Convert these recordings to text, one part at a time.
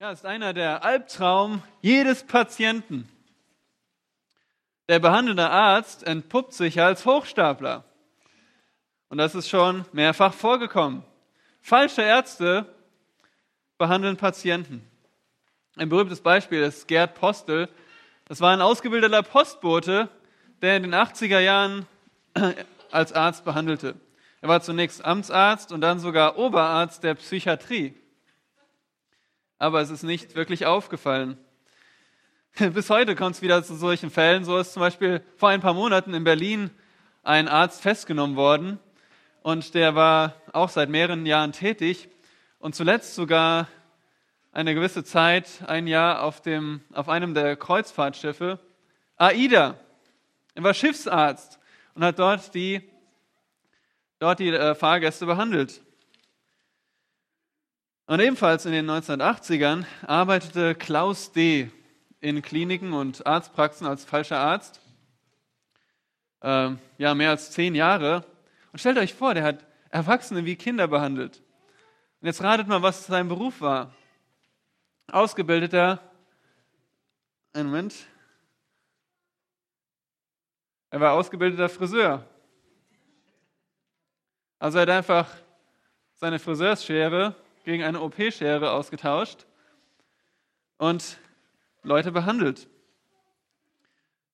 Ja, ist einer der Albtraum jedes Patienten. Der behandelnde Arzt entpuppt sich als Hochstapler. Und das ist schon mehrfach vorgekommen. Falsche Ärzte behandeln Patienten. Ein berühmtes Beispiel ist Gerd Postel. Das war ein ausgebildeter Postbote, der in den 80er Jahren als Arzt behandelte. Er war zunächst Amtsarzt und dann sogar Oberarzt der Psychiatrie aber es ist nicht wirklich aufgefallen. Bis heute kommt es wieder zu solchen Fällen. So ist zum Beispiel vor ein paar Monaten in Berlin ein Arzt festgenommen worden und der war auch seit mehreren Jahren tätig und zuletzt sogar eine gewisse Zeit, ein Jahr auf, dem, auf einem der Kreuzfahrtschiffe, AIDA. Er war Schiffsarzt und hat dort die, dort die äh, Fahrgäste behandelt. Und ebenfalls in den 1980ern arbeitete Klaus D. in Kliniken und Arztpraxen als falscher Arzt. Äh, ja, mehr als zehn Jahre. Und stellt euch vor, der hat Erwachsene wie Kinder behandelt. Und jetzt ratet mal, was sein Beruf war. Ausgebildeter, einen Moment. Er war ausgebildeter Friseur. Also er hat einfach seine Friseursschere gegen eine OP-Schere ausgetauscht und Leute behandelt.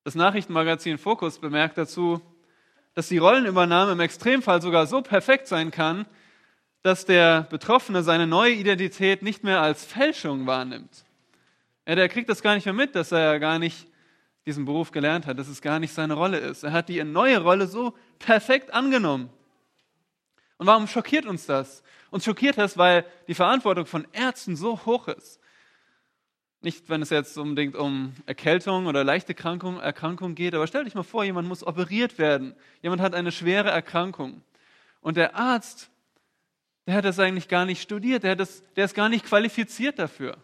Das Nachrichtenmagazin Focus bemerkt dazu, dass die Rollenübernahme im Extremfall sogar so perfekt sein kann, dass der Betroffene seine neue Identität nicht mehr als Fälschung wahrnimmt. Ja, der kriegt das gar nicht mehr mit, dass er ja gar nicht diesen Beruf gelernt hat, dass es gar nicht seine Rolle ist. Er hat die neue Rolle so perfekt angenommen. Und warum schockiert uns das? Uns schockiert das, weil die Verantwortung von Ärzten so hoch ist. Nicht, wenn es jetzt unbedingt um Erkältung oder leichte Erkrankung, Erkrankung geht, aber stell dich mal vor, jemand muss operiert werden. Jemand hat eine schwere Erkrankung. Und der Arzt, der hat das eigentlich gar nicht studiert, der, das, der ist gar nicht qualifiziert dafür.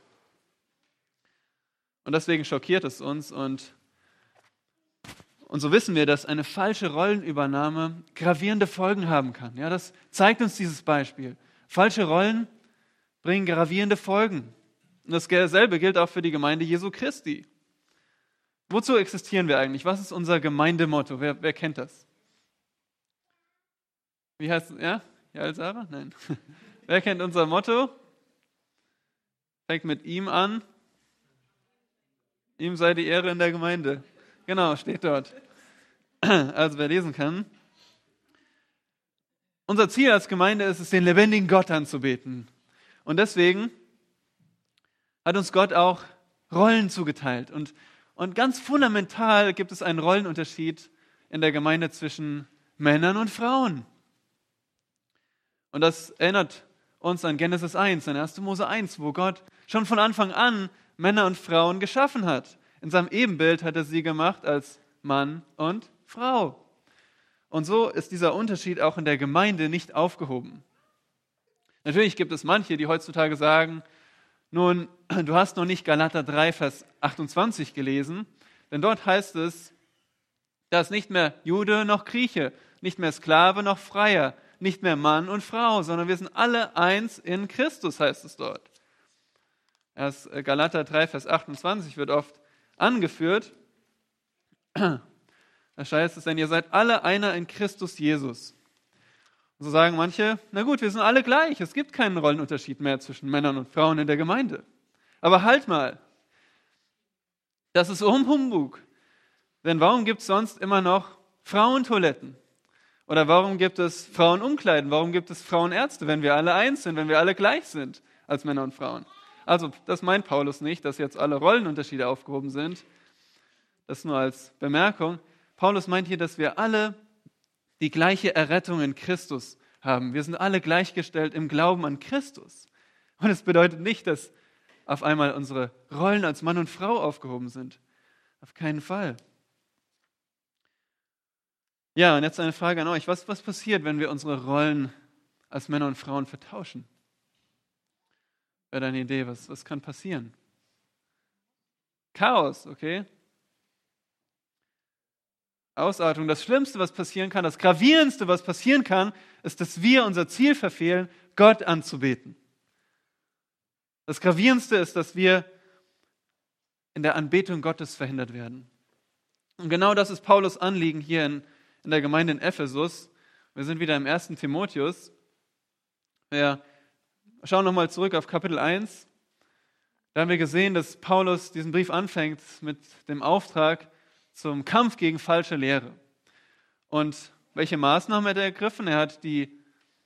Und deswegen schockiert es uns und und so wissen wir, dass eine falsche Rollenübernahme gravierende Folgen haben kann. Ja, das zeigt uns dieses Beispiel. Falsche Rollen bringen gravierende Folgen. Und dasselbe gilt auch für die Gemeinde Jesu Christi. Wozu existieren wir eigentlich? Was ist unser Gemeindemotto? Wer, wer kennt das? Wie heißt es? Ja? Ja, Sarah? Nein. wer kennt unser Motto? Fängt mit ihm an. Ihm sei die Ehre in der Gemeinde. Genau, steht dort. Also wer lesen kann. Unser Ziel als Gemeinde ist es, den lebendigen Gott anzubeten. Und deswegen hat uns Gott auch Rollen zugeteilt. Und, und ganz fundamental gibt es einen Rollenunterschied in der Gemeinde zwischen Männern und Frauen. Und das erinnert uns an Genesis 1, an 1. Mose 1, wo Gott schon von Anfang an Männer und Frauen geschaffen hat. In seinem Ebenbild hat er sie gemacht als Mann und Frau. Und so ist dieser Unterschied auch in der Gemeinde nicht aufgehoben. Natürlich gibt es manche, die heutzutage sagen, nun, du hast noch nicht Galater 3, Vers 28 gelesen, denn dort heißt es, dass nicht mehr Jude noch Grieche, nicht mehr Sklave noch Freier, nicht mehr Mann und Frau, sondern wir sind alle eins in Christus, heißt es dort. Erst Galater 3, Vers 28 wird oft angeführt. Da heißt es denn, ihr seid alle einer in Christus Jesus. Und so sagen manche, na gut, wir sind alle gleich. Es gibt keinen Rollenunterschied mehr zwischen Männern und Frauen in der Gemeinde. Aber halt mal. Das ist Humbug. Denn warum gibt es sonst immer noch Frauentoiletten? Oder warum gibt es Frauenumkleiden? Warum gibt es Frauenärzte, wenn wir alle eins sind, wenn wir alle gleich sind als Männer und Frauen? Also, das meint Paulus nicht, dass jetzt alle Rollenunterschiede aufgehoben sind. Das nur als Bemerkung. Paulus meint hier, dass wir alle die gleiche Errettung in Christus haben. Wir sind alle gleichgestellt im Glauben an Christus. Und es bedeutet nicht, dass auf einmal unsere Rollen als Mann und Frau aufgehoben sind. Auf keinen Fall. Ja, und jetzt eine Frage an euch. Was, was passiert, wenn wir unsere Rollen als Männer und Frauen vertauschen? Wäre deine Idee, was, was kann passieren? Chaos, okay? Ausartung. Das Schlimmste, was passieren kann, das Gravierendste, was passieren kann, ist, dass wir unser Ziel verfehlen, Gott anzubeten. Das Gravierendste ist, dass wir in der Anbetung Gottes verhindert werden. Und genau das ist Paulus Anliegen hier in, in der Gemeinde in Ephesus. Wir sind wieder im ersten Timotheus. Wir schauen nochmal zurück auf Kapitel 1. Da haben wir gesehen, dass Paulus diesen Brief anfängt mit dem Auftrag zum Kampf gegen falsche Lehre. Und welche Maßnahmen hat er ergriffen? Er hat, die,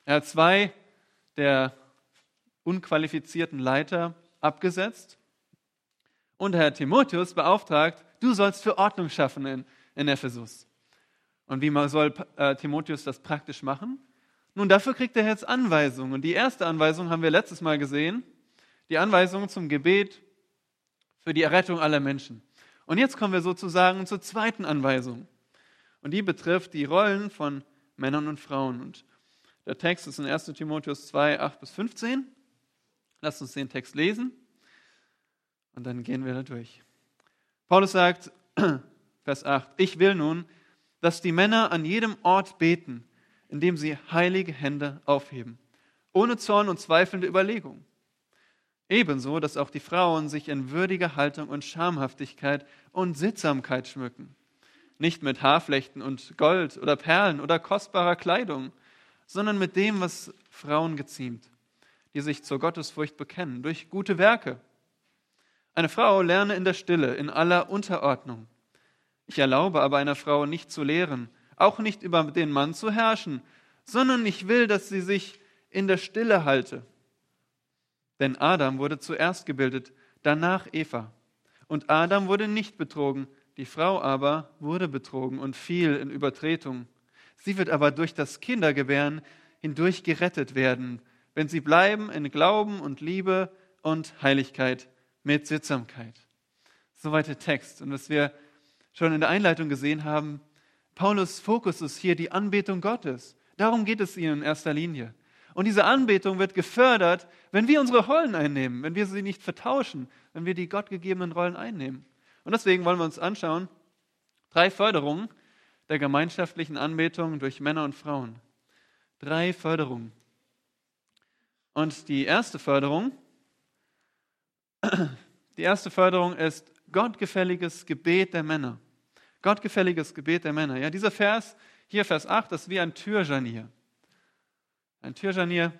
er hat zwei der unqualifizierten Leiter abgesetzt und er hat Timotheus beauftragt, du sollst für Ordnung schaffen in, in Ephesus. Und wie soll äh, Timotheus das praktisch machen? Nun, dafür kriegt er jetzt Anweisungen. Und die erste Anweisung haben wir letztes Mal gesehen, die Anweisung zum Gebet für die Errettung aller Menschen. Und jetzt kommen wir sozusagen zur zweiten Anweisung. Und die betrifft die Rollen von Männern und Frauen. Und der Text ist in 1 Timotheus 2, 8 bis 15. Lasst uns den Text lesen und dann gehen wir da durch. Paulus sagt, Vers 8, ich will nun, dass die Männer an jedem Ort beten, indem sie heilige Hände aufheben, ohne Zorn und zweifelnde Überlegung. Ebenso, dass auch die Frauen sich in würdiger Haltung und Schamhaftigkeit und Sittsamkeit schmücken, nicht mit Haarflechten und Gold oder Perlen oder kostbarer Kleidung, sondern mit dem, was Frauen geziemt, die sich zur Gottesfurcht bekennen, durch gute Werke. Eine Frau lerne in der Stille, in aller Unterordnung. Ich erlaube aber einer Frau nicht zu lehren, auch nicht über den Mann zu herrschen, sondern ich will, dass sie sich in der Stille halte. Denn Adam wurde zuerst gebildet, danach Eva. Und Adam wurde nicht betrogen, die Frau aber wurde betrogen und fiel in Übertretung. Sie wird aber durch das Kindergebären hindurch gerettet werden, wenn sie bleiben in Glauben und Liebe und Heiligkeit mit Sittsamkeit. Soweit der Text. Und was wir schon in der Einleitung gesehen haben, Paulus Fokus ist hier die Anbetung Gottes. Darum geht es ihnen in erster Linie. Und diese Anbetung wird gefördert, wenn wir unsere Rollen einnehmen, wenn wir sie nicht vertauschen, wenn wir die gottgegebenen Rollen einnehmen. Und deswegen wollen wir uns anschauen, drei Förderungen der gemeinschaftlichen Anbetung durch Männer und Frauen. Drei Förderungen. Und die erste Förderung die erste Förderung ist gottgefälliges Gebet der Männer. Gottgefälliges Gebet der Männer. Ja, dieser Vers, hier Vers 8, das ist wie ein Türjanier. Ein Türjanier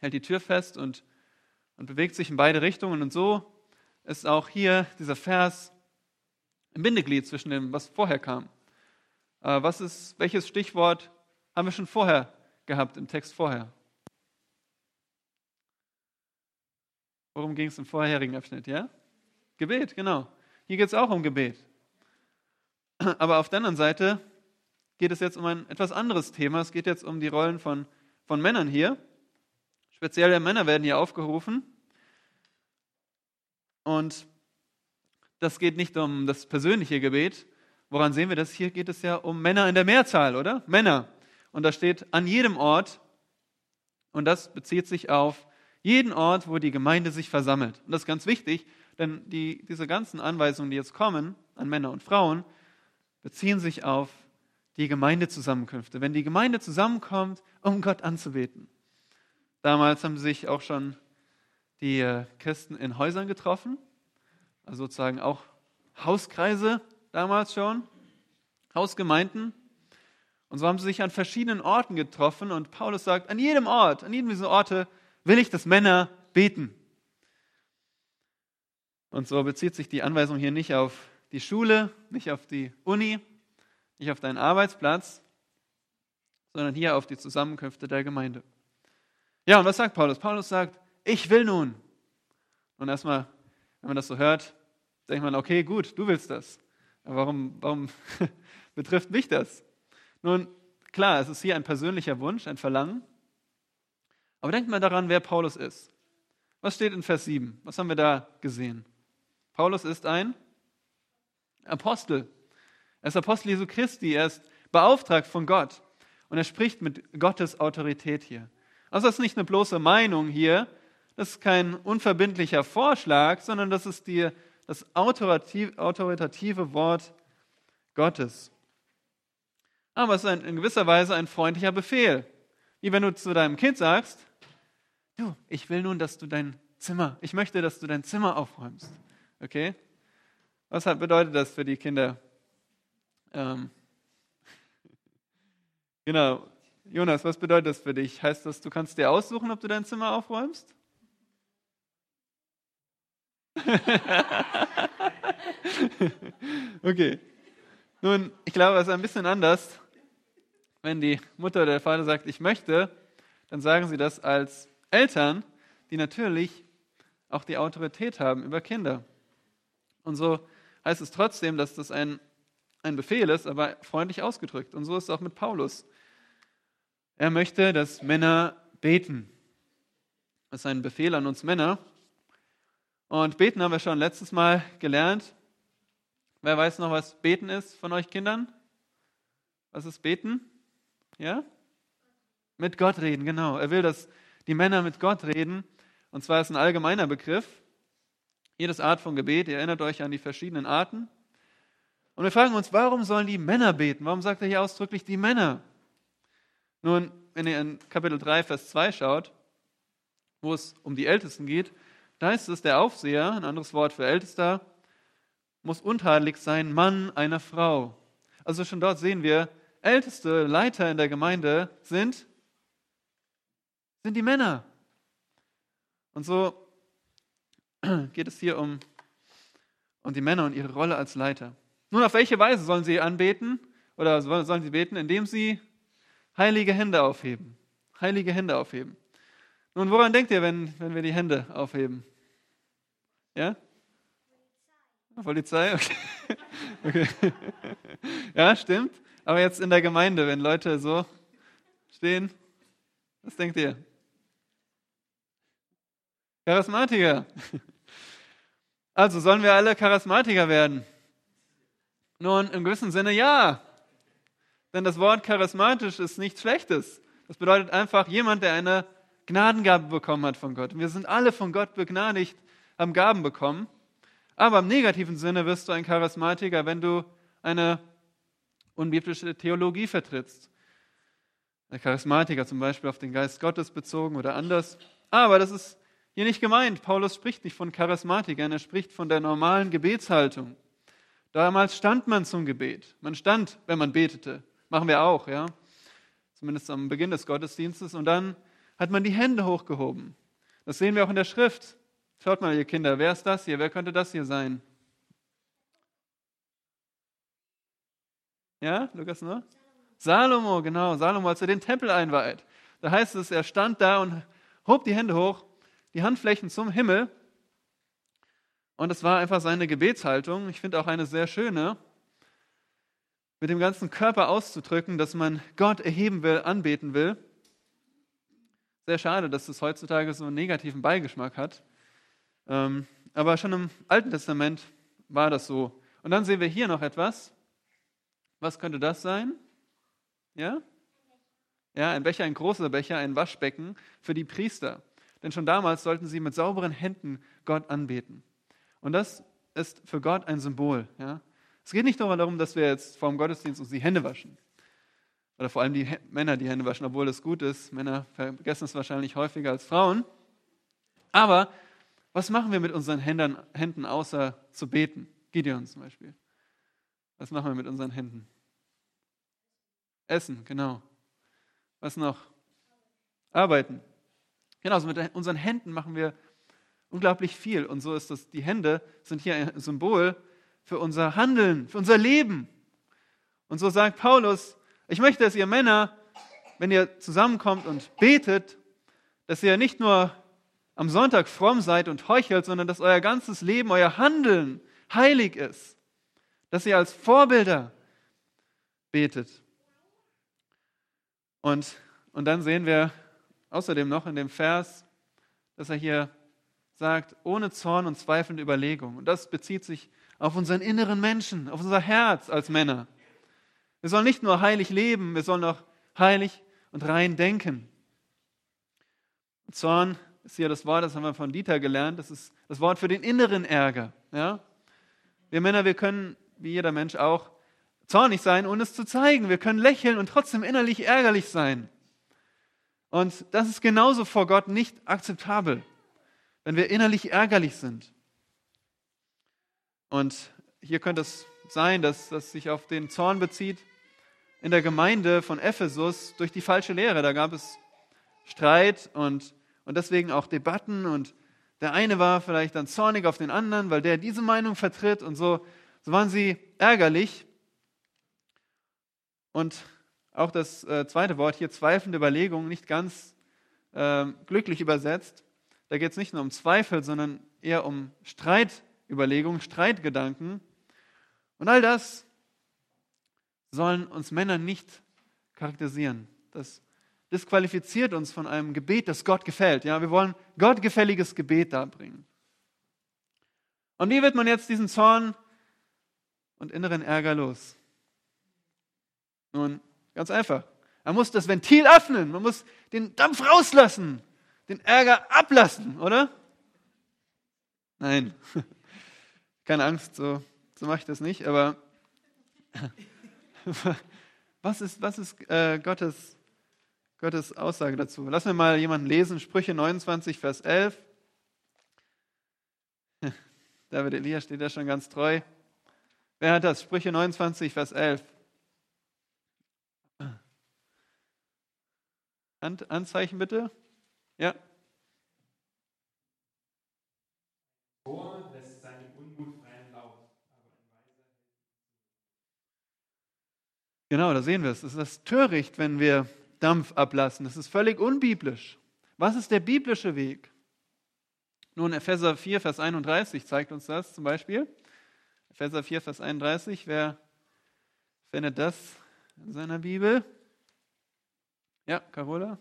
hält die Tür fest und, und bewegt sich in beide Richtungen. Und so ist auch hier dieser Vers ein Bindeglied zwischen dem, was vorher kam. Äh, was ist, welches Stichwort haben wir schon vorher gehabt im Text vorher? Worum ging es im vorherigen Abschnitt, ja? Gebet, genau. Hier geht es auch um Gebet. Aber auf der anderen Seite geht es jetzt um ein etwas anderes Thema. Es geht jetzt um die Rollen von, von Männern hier. Spezielle Männer werden hier aufgerufen. Und das geht nicht um das persönliche Gebet. Woran sehen wir das? Hier geht es ja um Männer in der Mehrzahl, oder? Männer. Und da steht an jedem Ort. Und das bezieht sich auf jeden Ort, wo die Gemeinde sich versammelt. Und das ist ganz wichtig, denn die, diese ganzen Anweisungen, die jetzt kommen an Männer und Frauen, beziehen sich auf die Gemeindezusammenkünfte. Wenn die Gemeinde zusammenkommt, um Gott anzubeten. Damals haben sich auch schon die äh, Christen in Häusern getroffen, also sozusagen auch Hauskreise damals schon, Hausgemeinden. Und so haben sie sich an verschiedenen Orten getroffen und Paulus sagt, an jedem Ort, an jedem dieser Orte will ich, dass Männer beten. Und so bezieht sich die Anweisung hier nicht auf die Schule, nicht auf die Uni, nicht auf deinen Arbeitsplatz, sondern hier auf die Zusammenkünfte der Gemeinde. Ja, und was sagt Paulus? Paulus sagt, ich will nun. Und erstmal, wenn man das so hört, denkt man, okay, gut, du willst das. Aber warum, warum betrifft mich das? Nun, klar, es ist hier ein persönlicher Wunsch, ein Verlangen. Aber denkt mal daran, wer Paulus ist. Was steht in Vers 7? Was haben wir da gesehen? Paulus ist ein Apostel. Er ist Apostel Jesu Christi. Er ist beauftragt von Gott. Und er spricht mit Gottes Autorität hier. Also das ist nicht eine bloße Meinung hier. Das ist kein unverbindlicher Vorschlag, sondern das ist die, das autoritative Wort Gottes. Aber es ist ein, in gewisser Weise ein freundlicher Befehl. Wie wenn du zu deinem Kind sagst, du, ich will nun, dass du dein Zimmer. Ich möchte, dass du dein Zimmer aufräumst. Okay? Was bedeutet das für die Kinder? Ähm, genau. Jonas, was bedeutet das für dich? Heißt das, du kannst dir aussuchen, ob du dein Zimmer aufräumst? okay. Nun, ich glaube, es ist ein bisschen anders. Wenn die Mutter oder der Vater sagt, ich möchte, dann sagen sie das als Eltern, die natürlich auch die Autorität haben über Kinder. Und so heißt es trotzdem, dass das ein, ein Befehl ist, aber freundlich ausgedrückt. Und so ist es auch mit Paulus. Er möchte, dass Männer beten. Das ist ein Befehl an uns Männer. Und beten haben wir schon letztes Mal gelernt. Wer weiß noch, was beten ist von euch Kindern? Was ist beten? Ja? Mit Gott reden, genau. Er will, dass die Männer mit Gott reden. Und zwar ist ein allgemeiner Begriff. Jedes Art von Gebet, ihr erinnert euch an die verschiedenen Arten. Und wir fragen uns, warum sollen die Männer beten? Warum sagt er hier ausdrücklich die Männer? Nun, wenn ihr in Kapitel 3, Vers 2 schaut, wo es um die Ältesten geht, da ist es der Aufseher, ein anderes Wort für Ältester, muss untadelig sein, Mann einer Frau. Also schon dort sehen wir, älteste Leiter in der Gemeinde sind, sind die Männer. Und so geht es hier um, um die Männer und ihre Rolle als Leiter. Nun, auf welche Weise sollen sie anbeten oder sollen sie beten? Indem sie heilige Hände aufheben. Heilige Hände aufheben. Nun, woran denkt ihr, wenn, wenn wir die Hände aufheben? Ja? Polizei? Okay. okay. Ja, stimmt. Aber jetzt in der Gemeinde, wenn Leute so stehen, was denkt ihr? Charismatiker. Also sollen wir alle Charismatiker werden? Nun, im gewissen Sinne ja. Denn das Wort charismatisch ist nichts Schlechtes. Das bedeutet einfach jemand, der eine Gnadengabe bekommen hat von Gott. Wir sind alle von Gott begnadigt, haben Gaben bekommen. Aber im negativen Sinne wirst du ein Charismatiker, wenn du eine unbiblische Theologie vertrittst. Der Charismatiker zum Beispiel auf den Geist Gottes bezogen oder anders. Aber das ist hier nicht gemeint. Paulus spricht nicht von Charismatikern, er spricht von der normalen Gebetshaltung. Damals stand man zum Gebet. Man stand, wenn man betete. Machen wir auch, ja. Zumindest am Beginn des Gottesdienstes. Und dann hat man die Hände hochgehoben. Das sehen wir auch in der Schrift. Schaut mal, ihr Kinder, wer ist das hier? Wer könnte das hier sein? Ja, Lukas, ne? Salomo, genau. Salomo, als er den Tempel einweiht. Da heißt es, er stand da und hob die Hände hoch, die Handflächen zum Himmel. Und es war einfach seine Gebetshaltung. Ich finde auch eine sehr schöne mit dem ganzen Körper auszudrücken, dass man Gott erheben will, anbeten will. Sehr schade, dass es heutzutage so einen negativen Beigeschmack hat. Ähm, aber schon im Alten Testament war das so. Und dann sehen wir hier noch etwas. Was könnte das sein? Ja? Ja, ein Becher, ein großer Becher, ein Waschbecken für die Priester. Denn schon damals sollten sie mit sauberen Händen Gott anbeten. Und das ist für Gott ein Symbol. Ja? Es geht nicht nur darum, dass wir jetzt vor dem Gottesdienst uns die Hände waschen. Oder vor allem die Männer die Hände waschen, obwohl das gut ist. Männer vergessen es wahrscheinlich häufiger als Frauen. Aber was machen wir mit unseren Händen, außer zu beten? Gideon zum Beispiel. Was machen wir mit unseren Händen? Essen, genau. Was noch? Arbeiten. Genau, also mit unseren Händen machen wir unglaublich viel. Und so ist das, die Hände sind hier ein Symbol für unser Handeln, für unser Leben. Und so sagt Paulus, ich möchte, dass ihr Männer, wenn ihr zusammenkommt und betet, dass ihr nicht nur am Sonntag fromm seid und heuchelt, sondern dass euer ganzes Leben, euer Handeln heilig ist. Dass ihr als Vorbilder betet. Und, und dann sehen wir außerdem noch in dem Vers, dass er hier sagt, ohne Zorn und zweifelnde Überlegung. Und das bezieht sich auf unseren inneren Menschen, auf unser Herz als Männer. Wir sollen nicht nur heilig leben, wir sollen auch heilig und rein denken. Zorn ist hier das Wort, das haben wir von Dieter gelernt, das ist das Wort für den inneren Ärger. Ja? Wir Männer, wir können, wie jeder Mensch auch, zornig sein, ohne es zu zeigen. Wir können lächeln und trotzdem innerlich ärgerlich sein. Und das ist genauso vor Gott nicht akzeptabel. wenn wir innerlich ärgerlich sind. Und hier könnte es sein, dass das sich auf den Zorn bezieht in der Gemeinde von Ephesus durch die falsche Lehre. Da gab es Streit und, und deswegen auch Debatten und der eine war vielleicht dann zornig auf den anderen, weil der diese Meinung vertritt und so, so waren sie ärgerlich. Und auch das äh, zweite Wort hier, zweifelnde Überlegung, nicht ganz äh, glücklich übersetzt. Da geht es nicht nur um Zweifel, sondern eher um Streitüberlegungen, Streitgedanken. Und all das sollen uns Männer nicht charakterisieren. Das disqualifiziert uns von einem Gebet, das Gott gefällt. Ja, wir wollen gottgefälliges Gebet darbringen. Und wie wird man jetzt diesen Zorn und inneren Ärger los? Nun, ganz einfach. Man muss das Ventil öffnen, man muss den Dampf rauslassen, den Ärger ablassen, oder? Nein, keine Angst, so, so mache ich das nicht, aber was ist, was ist äh, Gottes, Gottes Aussage dazu? Lassen wir mal jemanden lesen, Sprüche 29, Vers 11. David Elia steht da schon ganz treu. Wer hat das? Sprüche 29, Vers 11. Anzeichen bitte. Ja. Genau, da sehen wir es. Es ist töricht, wenn wir Dampf ablassen. Das ist völlig unbiblisch. Was ist der biblische Weg? Nun, Epheser 4, Vers 31 zeigt uns das zum Beispiel. Epheser 4, Vers 31. Wer findet das in seiner Bibel? Ja, Carola?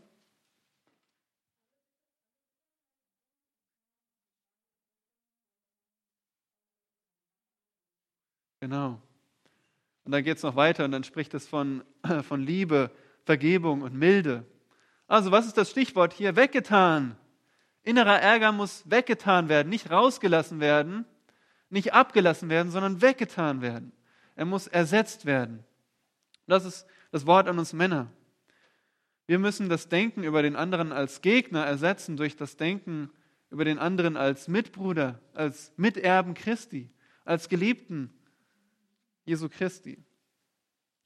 Genau. Und dann geht es noch weiter und dann spricht es von, von Liebe, Vergebung und Milde. Also was ist das Stichwort hier? Weggetan. Innerer Ärger muss weggetan werden, nicht rausgelassen werden, nicht abgelassen werden, sondern weggetan werden. Er muss ersetzt werden. Das ist das Wort an uns Männer. Wir müssen das Denken über den anderen als Gegner ersetzen durch das Denken über den anderen als Mitbruder, als Miterben Christi, als Geliebten Jesu Christi.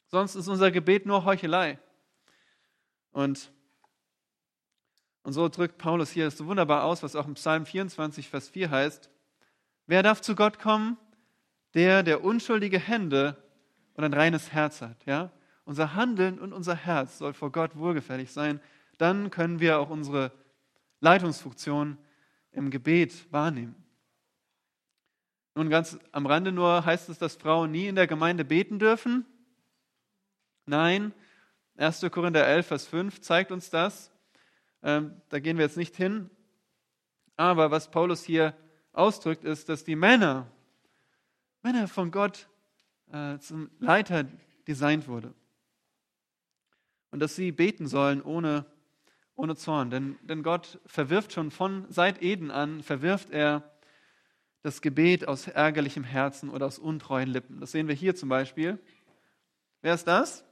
Sonst ist unser Gebet nur Heuchelei. Und, und so drückt Paulus hier so wunderbar aus, was auch im Psalm 24, Vers 4 heißt. Wer darf zu Gott kommen? Der, der unschuldige Hände und ein reines Herz hat. Ja? Unser Handeln und unser Herz soll vor Gott wohlgefällig sein. Dann können wir auch unsere Leitungsfunktion im Gebet wahrnehmen. Nun ganz am Rande nur heißt es, dass Frauen nie in der Gemeinde beten dürfen. Nein, 1. Korinther 11, Vers 5 zeigt uns das. Ähm, da gehen wir jetzt nicht hin. Aber was Paulus hier ausdrückt, ist, dass die Männer, Männer von Gott äh, zum Leiter designt wurde. Und dass sie beten sollen ohne, ohne Zorn. Denn, denn Gott verwirft schon von seit Eden an, verwirft er das Gebet aus ärgerlichem Herzen oder aus untreuen Lippen. Das sehen wir hier zum Beispiel. Wer ist das?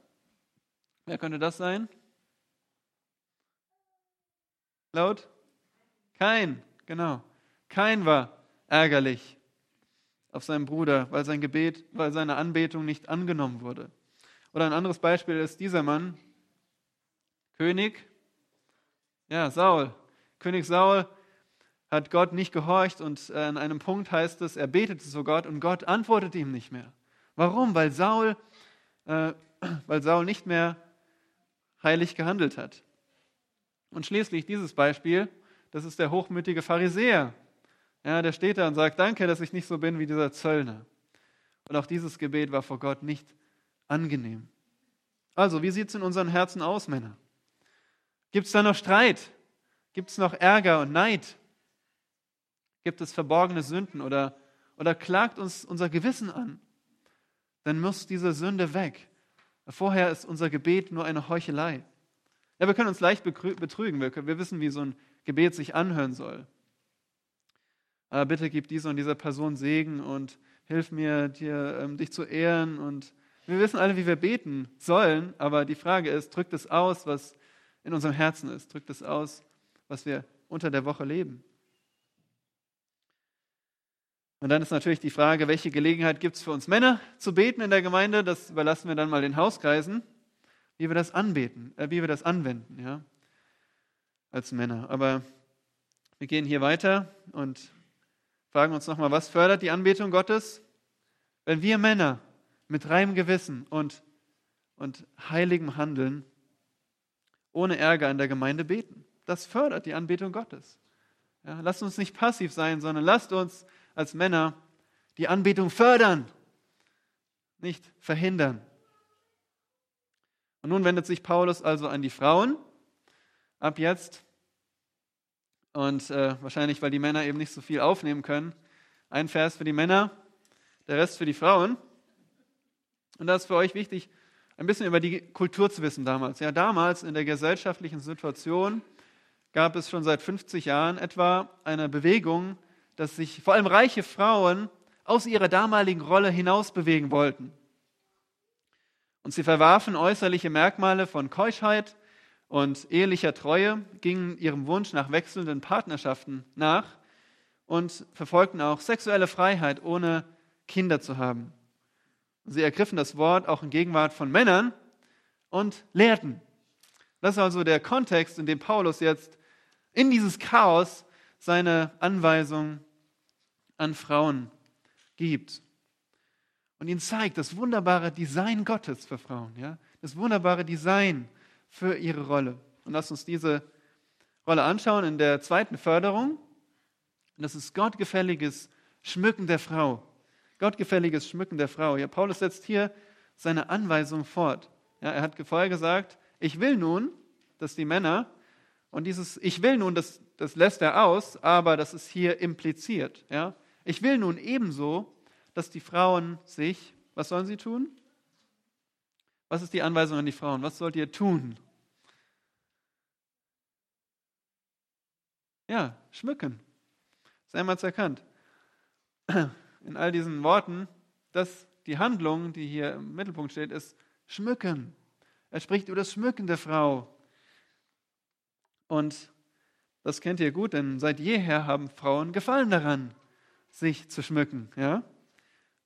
Wer könnte das sein? Laut? Kein, genau. Kein war ärgerlich auf seinen Bruder, weil sein Gebet, weil seine Anbetung nicht angenommen wurde. Oder ein anderes Beispiel ist dieser Mann, König, ja, Saul. König Saul hat Gott nicht gehorcht und äh, an einem Punkt heißt es, er betete zu Gott und Gott antwortete ihm nicht mehr. Warum? Weil Saul, äh, weil Saul nicht mehr heilig gehandelt hat. Und schließlich dieses Beispiel, das ist der hochmütige Pharisäer. Ja, der steht da und sagt, danke, dass ich nicht so bin wie dieser Zöllner. Und auch dieses Gebet war vor Gott nicht angenehm. Also, wie sieht es in unseren Herzen aus, Männer? Gibt es da noch Streit? Gibt es noch Ärger und Neid? Gibt es verborgene Sünden oder, oder klagt uns unser Gewissen an? Dann muss diese Sünde weg. Vorher ist unser Gebet nur eine Heuchelei. Ja, wir können uns leicht betrügen. Wir, wir wissen, wie so ein Gebet sich anhören soll. Aber bitte gib dieser und dieser Person Segen und hilf mir, dir, ähm, dich zu ehren. Und wir wissen alle, wie wir beten sollen, aber die Frage ist, drückt es aus, was in unserem Herzen ist? Drückt es aus, was wir unter der Woche leben? Und dann ist natürlich die Frage, welche Gelegenheit gibt es für uns Männer zu beten in der Gemeinde? Das überlassen wir dann mal den Hauskreisen, wie wir das anbeten, äh, wie wir das anwenden, ja, als Männer. Aber wir gehen hier weiter und fragen uns nochmal, was fördert die Anbetung Gottes? Wenn wir Männer mit reinem Gewissen und, und heiligem Handeln ohne Ärger in der Gemeinde beten. Das fördert die Anbetung Gottes. Ja, lasst uns nicht passiv sein, sondern lasst uns als Männer die Anbetung fördern, nicht verhindern. Und nun wendet sich Paulus also an die Frauen ab jetzt. Und äh, wahrscheinlich, weil die Männer eben nicht so viel aufnehmen können. Ein Vers für die Männer, der Rest für die Frauen. Und da ist für euch wichtig, ein bisschen über die Kultur zu wissen damals. Ja, damals in der gesellschaftlichen Situation gab es schon seit 50 Jahren etwa eine Bewegung, dass sich vor allem reiche Frauen aus ihrer damaligen Rolle hinaus bewegen wollten. Und sie verwarfen äußerliche Merkmale von Keuschheit und ehelicher Treue, gingen ihrem Wunsch nach wechselnden Partnerschaften nach und verfolgten auch sexuelle Freiheit, ohne Kinder zu haben. Sie ergriffen das Wort auch in Gegenwart von Männern und lehrten. Das ist also der Kontext, in dem Paulus jetzt in dieses Chaos seine Anweisung an Frauen gibt. Und ihnen zeigt das wunderbare Design Gottes für Frauen, ja? das wunderbare Design für ihre Rolle. Und lasst uns diese Rolle anschauen in der zweiten Förderung. das ist gottgefälliges Schmücken der Frau. Gottgefälliges Schmücken der Frau. Ja, Paulus setzt hier seine Anweisung fort. Ja, er hat vorher gesagt, ich will nun, dass die Männer, und dieses Ich will nun, das, das lässt er aus, aber das ist hier impliziert. Ja? Ich will nun ebenso, dass die Frauen sich, was sollen sie tun? Was ist die Anweisung an die Frauen? Was sollt ihr tun? Ja, schmücken. Sei mal erkannt. In all diesen Worten, dass die Handlung, die hier im Mittelpunkt steht, ist schmücken. Er spricht über das Schmücken der Frau. Und das kennt ihr gut, denn seit jeher haben Frauen Gefallen daran, sich zu schmücken, ja?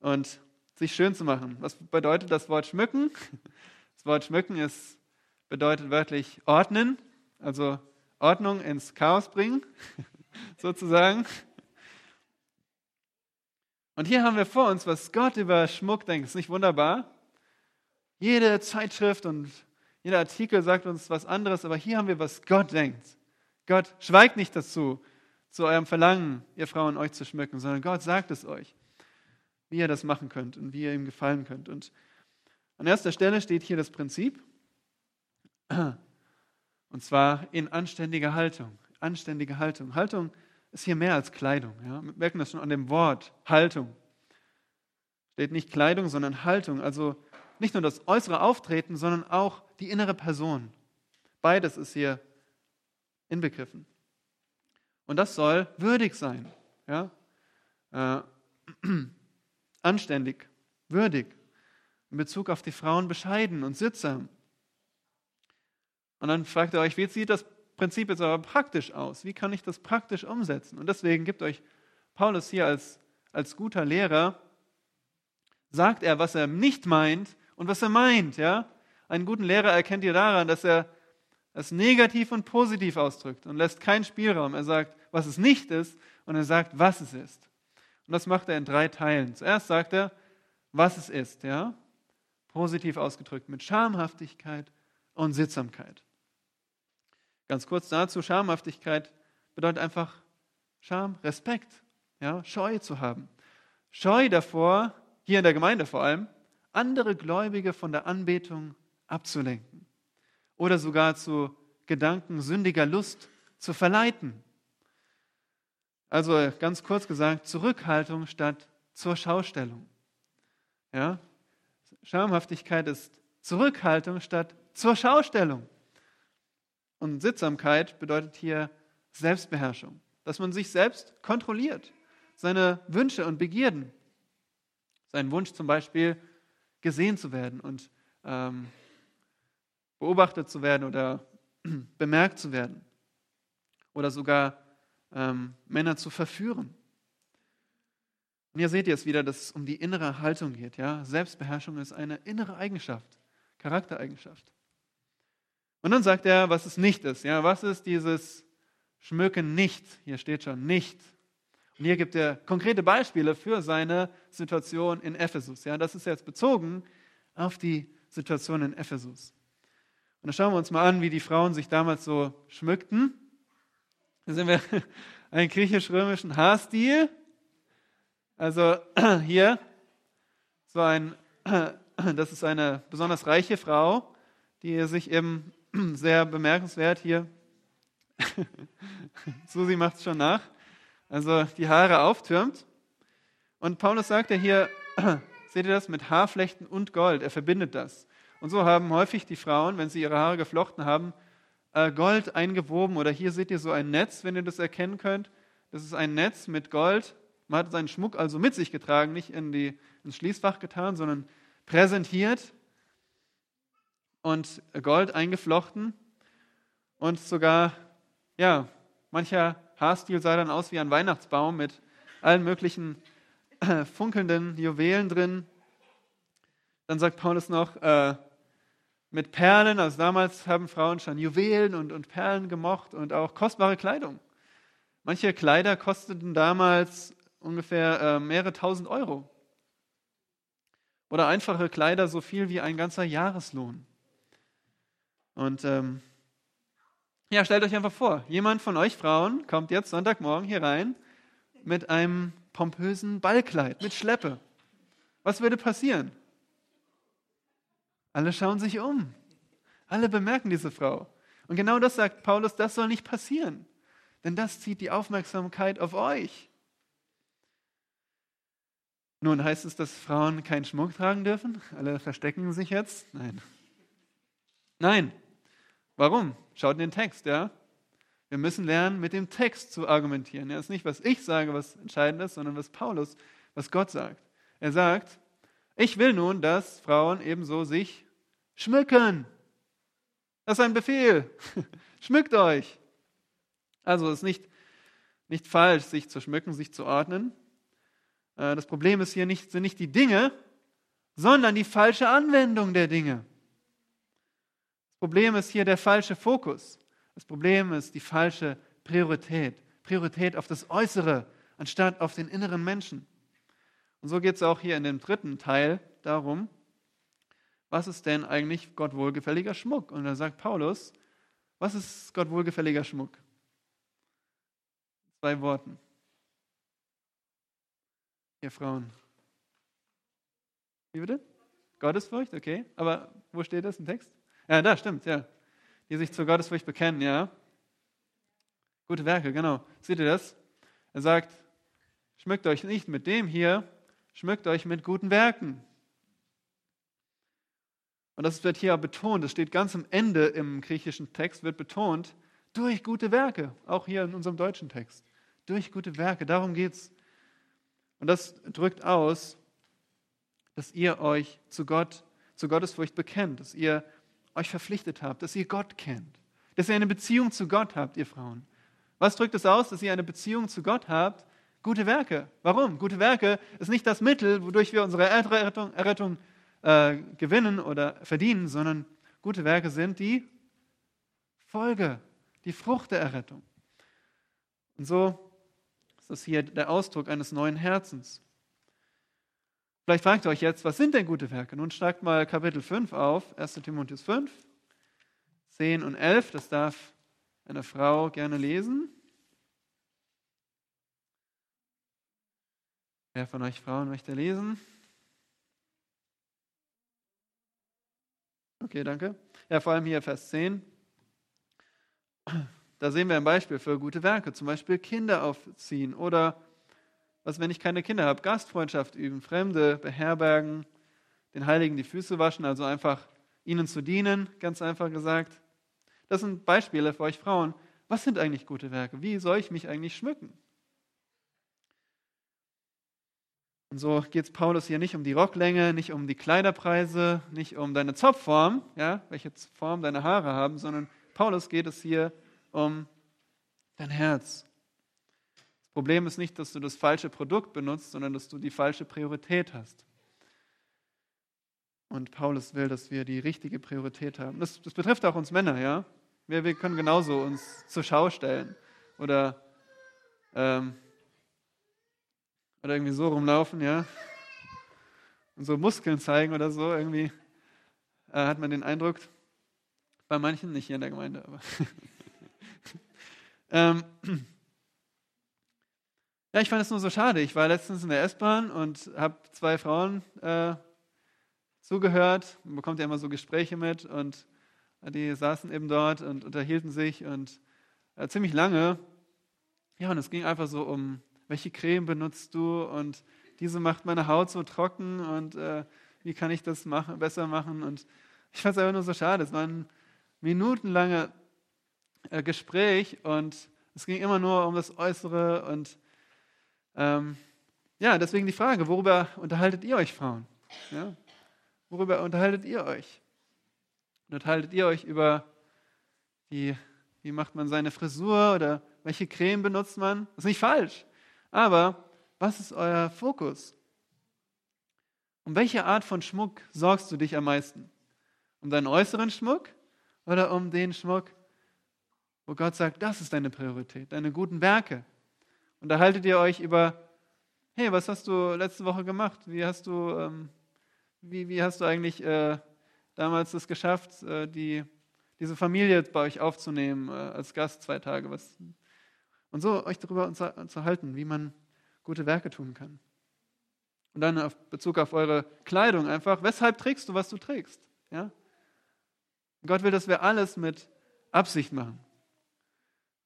Und sich schön zu machen. Was bedeutet das Wort schmücken? Das Wort schmücken ist, bedeutet wörtlich ordnen, also Ordnung ins Chaos bringen, sozusagen. Und hier haben wir vor uns, was Gott über Schmuck denkt. Ist nicht wunderbar? Jede Zeitschrift und jeder Artikel sagt uns was anderes, aber hier haben wir, was Gott denkt. Gott schweigt nicht dazu, zu eurem Verlangen, ihr Frauen, euch zu schmücken, sondern Gott sagt es euch, wie ihr das machen könnt und wie ihr ihm gefallen könnt. Und an erster Stelle steht hier das Prinzip, und zwar in anständiger Haltung. Anständige Haltung. Haltung ist hier mehr als Kleidung. Ja? Wir merken das schon an dem Wort Haltung. Steht nicht Kleidung, sondern Haltung. Also nicht nur das äußere Auftreten, sondern auch die innere Person. Beides ist hier inbegriffen. Und das soll würdig sein. Ja? Äh, anständig, würdig. In Bezug auf die Frauen bescheiden und sittsam. Und dann fragt ihr euch, wie sieht das Prinzip jetzt aber praktisch aus? Wie kann ich das praktisch umsetzen? Und deswegen gibt euch Paulus hier als, als guter Lehrer, sagt er, was er nicht meint und was er meint. Ja? Einen guten Lehrer erkennt ihr daran, dass er es negativ und positiv ausdrückt und lässt keinen Spielraum. Er sagt, was es nicht ist und er sagt, was es ist. Und das macht er in drei Teilen. Zuerst sagt er, was es ist, ja? Positiv ausgedrückt mit Schamhaftigkeit und Sittsamkeit. Ganz kurz dazu, Schamhaftigkeit bedeutet einfach Scham, Respekt, ja, Scheu zu haben. Scheu davor, hier in der Gemeinde vor allem, andere Gläubige von der Anbetung abzulenken oder sogar zu Gedanken sündiger Lust zu verleiten. Also ganz kurz gesagt, Zurückhaltung statt zur Schaustellung. Ja? Schamhaftigkeit ist Zurückhaltung statt zur Schaustellung. Und Sittsamkeit bedeutet hier Selbstbeherrschung, dass man sich selbst kontrolliert, seine Wünsche und Begierden. Sein Wunsch zum Beispiel, gesehen zu werden und ähm, beobachtet zu werden oder bemerkt zu werden. Oder sogar ähm, Männer zu verführen. Und hier seht ihr es wieder, dass es um die innere Haltung geht. Ja? Selbstbeherrschung ist eine innere Eigenschaft, Charaktereigenschaft. Und dann sagt er, was es nicht ist. Ja? Was ist dieses Schmücken nicht? Hier steht schon nicht. Und hier gibt er konkrete Beispiele für seine Situation in Ephesus. Ja? Das ist jetzt bezogen auf die Situation in Ephesus. Und dann schauen wir uns mal an, wie die Frauen sich damals so schmückten. Da sind wir einen griechisch-römischen Haarstil. Also hier so ein, das ist eine besonders reiche Frau, die sich eben sehr bemerkenswert hier, Susi macht es schon nach, also die Haare auftürmt. Und Paulus sagt ja hier, seht ihr das, mit Haarflechten und Gold, er verbindet das. Und so haben häufig die Frauen, wenn sie ihre Haare geflochten haben, äh, Gold eingewoben oder hier seht ihr so ein Netz, wenn ihr das erkennen könnt. Das ist ein Netz mit Gold man hat seinen Schmuck also mit sich getragen, nicht in die, ins Schließfach getan, sondern präsentiert und Gold eingeflochten. Und sogar, ja, mancher Haarstil sah dann aus wie ein Weihnachtsbaum mit allen möglichen äh, funkelnden Juwelen drin. Dann sagt Paulus noch, äh, mit Perlen, also damals haben Frauen schon Juwelen und, und Perlen gemocht und auch kostbare Kleidung. Manche Kleider kosteten damals ungefähr äh, mehrere tausend Euro. Oder einfache Kleider so viel wie ein ganzer Jahreslohn. Und ähm, ja, stellt euch einfach vor, jemand von euch Frauen kommt jetzt Sonntagmorgen hier rein mit einem pompösen Ballkleid, mit Schleppe. Was würde passieren? Alle schauen sich um. Alle bemerken diese Frau. Und genau das sagt Paulus, das soll nicht passieren. Denn das zieht die Aufmerksamkeit auf euch. Nun heißt es, dass Frauen keinen Schmuck tragen dürfen? Alle verstecken sich jetzt? Nein. Nein. Warum? Schaut in den Text, ja? Wir müssen lernen, mit dem Text zu argumentieren. Ja, es ist nicht, was ich sage, was entscheidend ist, sondern was Paulus, was Gott sagt. Er sagt, ich will nun, dass Frauen ebenso sich schmücken. Das ist ein Befehl. Schmückt euch. Also es ist nicht, nicht falsch, sich zu schmücken, sich zu ordnen. Äh, das Problem ist hier nicht, sind nicht die Dinge, sondern die falsche Anwendung der Dinge. Das Problem ist hier der falsche Fokus. Das Problem ist die falsche Priorität. Priorität auf das Äußere anstatt auf den inneren Menschen. Und so geht es auch hier in dem dritten Teil darum, was ist denn eigentlich Gott wohlgefälliger Schmuck? Und da sagt Paulus, was ist Gott wohlgefälliger Schmuck? Zwei Worten ihr Frauen? Wie bitte? Gottesfurcht, okay. Aber wo steht das im Text? Ja, da stimmt, ja. Die sich zur Gottesfurcht bekennen, ja. Gute Werke, genau. Seht ihr das? Er sagt, schmückt euch nicht mit dem hier, schmückt euch mit guten Werken. Und das wird hier betont, das steht ganz am Ende im griechischen Text, wird betont, durch gute Werke, auch hier in unserem deutschen Text. Durch gute Werke, darum geht es. Und das drückt aus, dass ihr euch zu Gott, zu Gottesfurcht bekennt, dass ihr euch verpflichtet habt, dass ihr Gott kennt, dass ihr eine Beziehung zu Gott habt, ihr Frauen. Was drückt es aus, dass ihr eine Beziehung zu Gott habt? Gute Werke. Warum? Gute Werke ist nicht das Mittel, wodurch wir unsere Errettung, Errettung äh, gewinnen oder verdienen, sondern gute Werke sind die Folge, die Frucht der Errettung. Und so das ist hier der Ausdruck eines neuen Herzens. Vielleicht fragt ihr euch jetzt, was sind denn gute Werke? Nun schlagt mal Kapitel 5 auf, 1 Timotheus 5, 10 und 11. Das darf eine Frau gerne lesen. Wer von euch Frauen möchte lesen? Okay, danke. Ja, vor allem hier Vers 10. Da sehen wir ein Beispiel für gute Werke, zum Beispiel Kinder aufziehen oder, was wenn ich keine Kinder habe, Gastfreundschaft üben, Fremde beherbergen, den Heiligen die Füße waschen, also einfach ihnen zu dienen, ganz einfach gesagt. Das sind Beispiele für euch Frauen. Was sind eigentlich gute Werke? Wie soll ich mich eigentlich schmücken? Und so geht es Paulus hier nicht um die Rocklänge, nicht um die Kleiderpreise, nicht um deine Zopfform, ja, welche Form deine Haare haben, sondern Paulus geht es hier um dein Herz. Problem ist nicht, dass du das falsche Produkt benutzt, sondern dass du die falsche Priorität hast. Und Paulus will, dass wir die richtige Priorität haben. Das, das betrifft auch uns Männer, ja. Wir, wir können genauso uns zur Schau stellen oder, ähm, oder irgendwie so rumlaufen, ja. Und so Muskeln zeigen oder so. Irgendwie äh, hat man den Eindruck, bei manchen, nicht hier in der Gemeinde, aber. ähm, ja, ich fand es nur so schade. Ich war letztens in der S-Bahn und habe zwei Frauen äh, zugehört. Man bekommt ja immer so Gespräche mit und die saßen eben dort und unterhielten sich und äh, ziemlich lange. Ja, und es ging einfach so um, welche Creme benutzt du und diese macht meine Haut so trocken und äh, wie kann ich das machen, besser machen? Und ich fand es einfach nur so schade. Es war ein minutenlange äh, Gespräch und es ging immer nur um das Äußere und ähm, ja, deswegen die Frage, worüber unterhaltet ihr euch Frauen? Ja? Worüber unterhaltet ihr euch? Unterhaltet ihr euch über die, wie macht man seine Frisur oder welche Creme benutzt man? Das ist nicht falsch. Aber was ist euer Fokus? Um welche Art von Schmuck sorgst du dich am meisten? Um deinen äußeren Schmuck oder um den Schmuck, wo Gott sagt, das ist deine Priorität, deine guten Werke? Unterhaltet ihr euch über, hey, was hast du letzte Woche gemacht? Wie hast du, ähm, wie, wie hast du eigentlich äh, damals es geschafft, äh, die, diese Familie bei euch aufzunehmen, äh, als Gast zwei Tage? Was, und so euch darüber unterhalten, wie man gute Werke tun kann. Und dann auf Bezug auf eure Kleidung einfach, weshalb trägst du, was du trägst? Ja? Gott will, dass wir alles mit Absicht machen.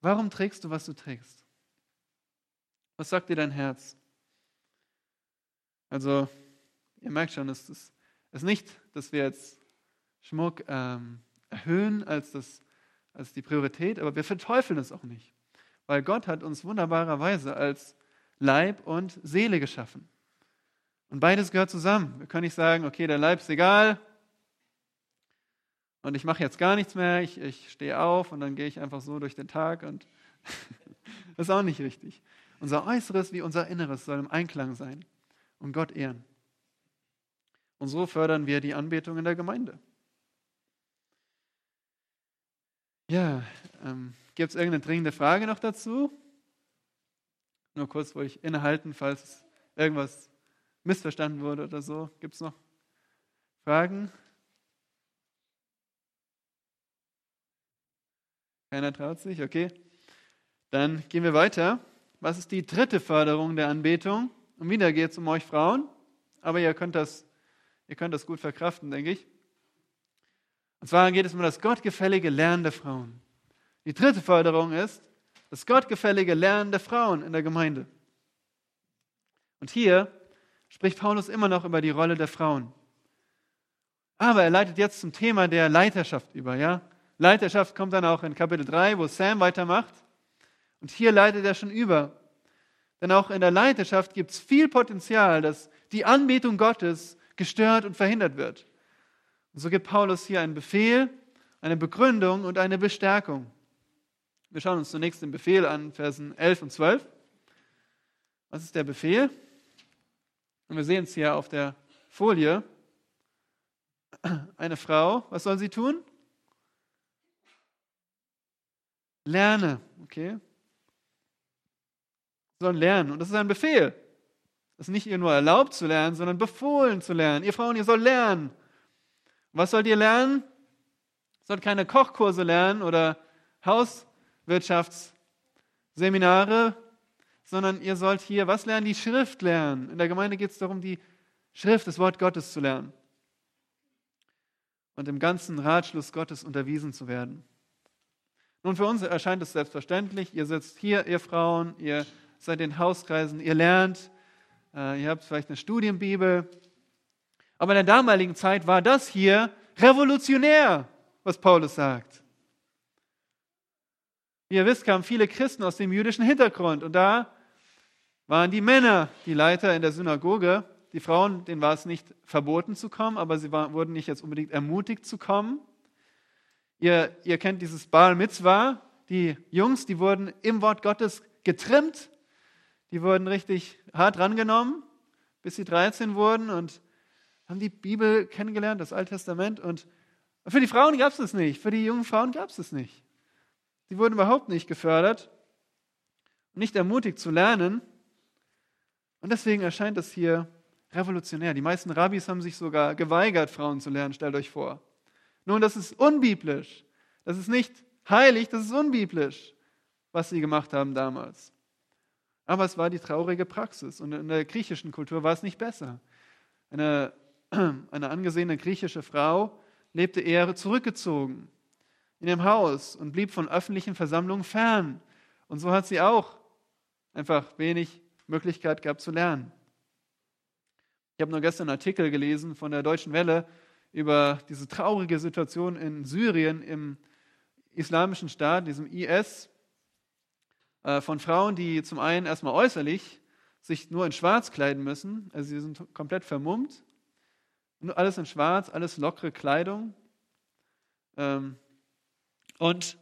Warum trägst du, was du trägst? Was sagt dir dein Herz? Also, ihr merkt schon, es ist, es ist nicht, dass wir jetzt Schmuck ähm, erhöhen als, das, als die Priorität, aber wir verteufeln es auch nicht. Weil Gott hat uns wunderbarerweise als Leib und Seele geschaffen. Und beides gehört zusammen. Wir können nicht sagen, okay, der Leib ist egal und ich mache jetzt gar nichts mehr, ich, ich stehe auf und dann gehe ich einfach so durch den Tag und das ist auch nicht richtig. Unser Äußeres wie unser Inneres soll im Einklang sein und Gott ehren. Und so fördern wir die Anbetung in der Gemeinde. Ja, ähm, gibt es irgendeine dringende Frage noch dazu? Nur kurz, wo ich innehalten, falls irgendwas missverstanden wurde oder so. Gibt es noch Fragen? Keiner traut sich, okay. Dann gehen wir weiter. Was ist die dritte Förderung der Anbetung? Und wieder geht es um euch Frauen, aber ihr könnt das, ihr könnt das gut verkraften, denke ich. Und zwar geht es um das gottgefällige Lernen der Frauen. Die dritte Förderung ist, das gottgefällige Lernen der Frauen in der Gemeinde. Und hier spricht Paulus immer noch über die Rolle der Frauen. Aber er leitet jetzt zum Thema der Leiterschaft über. Ja? Leiterschaft kommt dann auch in Kapitel 3, wo Sam weitermacht. Und hier leitet er schon über. Denn auch in der Leiterschaft gibt es viel Potenzial, dass die Anbetung Gottes gestört und verhindert wird. Und so gibt Paulus hier einen Befehl, eine Begründung und eine Bestärkung. Wir schauen uns zunächst den Befehl an, Versen 11 und 12. Was ist der Befehl? Und wir sehen es hier auf der Folie. Eine Frau, was soll sie tun? Lerne, okay? Sollen lernen. Und das ist ein Befehl. Es ist nicht ihr nur erlaubt zu lernen, sondern befohlen zu lernen. Ihr Frauen, ihr sollt lernen. Was sollt ihr lernen? Ihr sollt keine Kochkurse lernen oder Haus Wirtschaftsseminare, sondern ihr sollt hier was lernen? Die Schrift lernen. In der Gemeinde geht es darum, die Schrift, das Wort Gottes zu lernen und im ganzen Ratschluss Gottes unterwiesen zu werden. Nun, für uns erscheint es selbstverständlich. Ihr sitzt hier, ihr Frauen, ihr seid in Hauskreisen, ihr lernt, äh, ihr habt vielleicht eine Studienbibel. Aber in der damaligen Zeit war das hier revolutionär, was Paulus sagt. Wie ihr wisst, kamen viele Christen aus dem jüdischen Hintergrund und da waren die Männer die Leiter in der Synagoge. Die Frauen, denen war es nicht verboten zu kommen, aber sie war, wurden nicht jetzt unbedingt ermutigt zu kommen. Ihr, ihr kennt dieses Baal Mitzvah. Die Jungs, die wurden im Wort Gottes getrimmt. Die wurden richtig hart rangenommen, bis sie 13 wurden und haben die Bibel kennengelernt, das Alte Testament. Und für die Frauen gab es das nicht, für die jungen Frauen gab es das nicht. Sie wurden überhaupt nicht gefördert, nicht ermutigt zu lernen. Und deswegen erscheint das hier revolutionär. Die meisten Rabbis haben sich sogar geweigert, Frauen zu lernen, stellt euch vor. Nun, das ist unbiblisch. Das ist nicht heilig, das ist unbiblisch, was sie gemacht haben damals. Aber es war die traurige Praxis. Und in der griechischen Kultur war es nicht besser. Eine, eine angesehene griechische Frau lebte eher zurückgezogen in ihrem Haus und blieb von öffentlichen Versammlungen fern. Und so hat sie auch einfach wenig Möglichkeit gehabt zu lernen. Ich habe nur gestern einen Artikel gelesen von der Deutschen Welle über diese traurige Situation in Syrien im islamischen Staat, diesem IS, von Frauen, die zum einen erstmal äußerlich sich nur in Schwarz kleiden müssen, also sie sind komplett vermummt, alles in Schwarz, alles lockere Kleidung. Ähm, und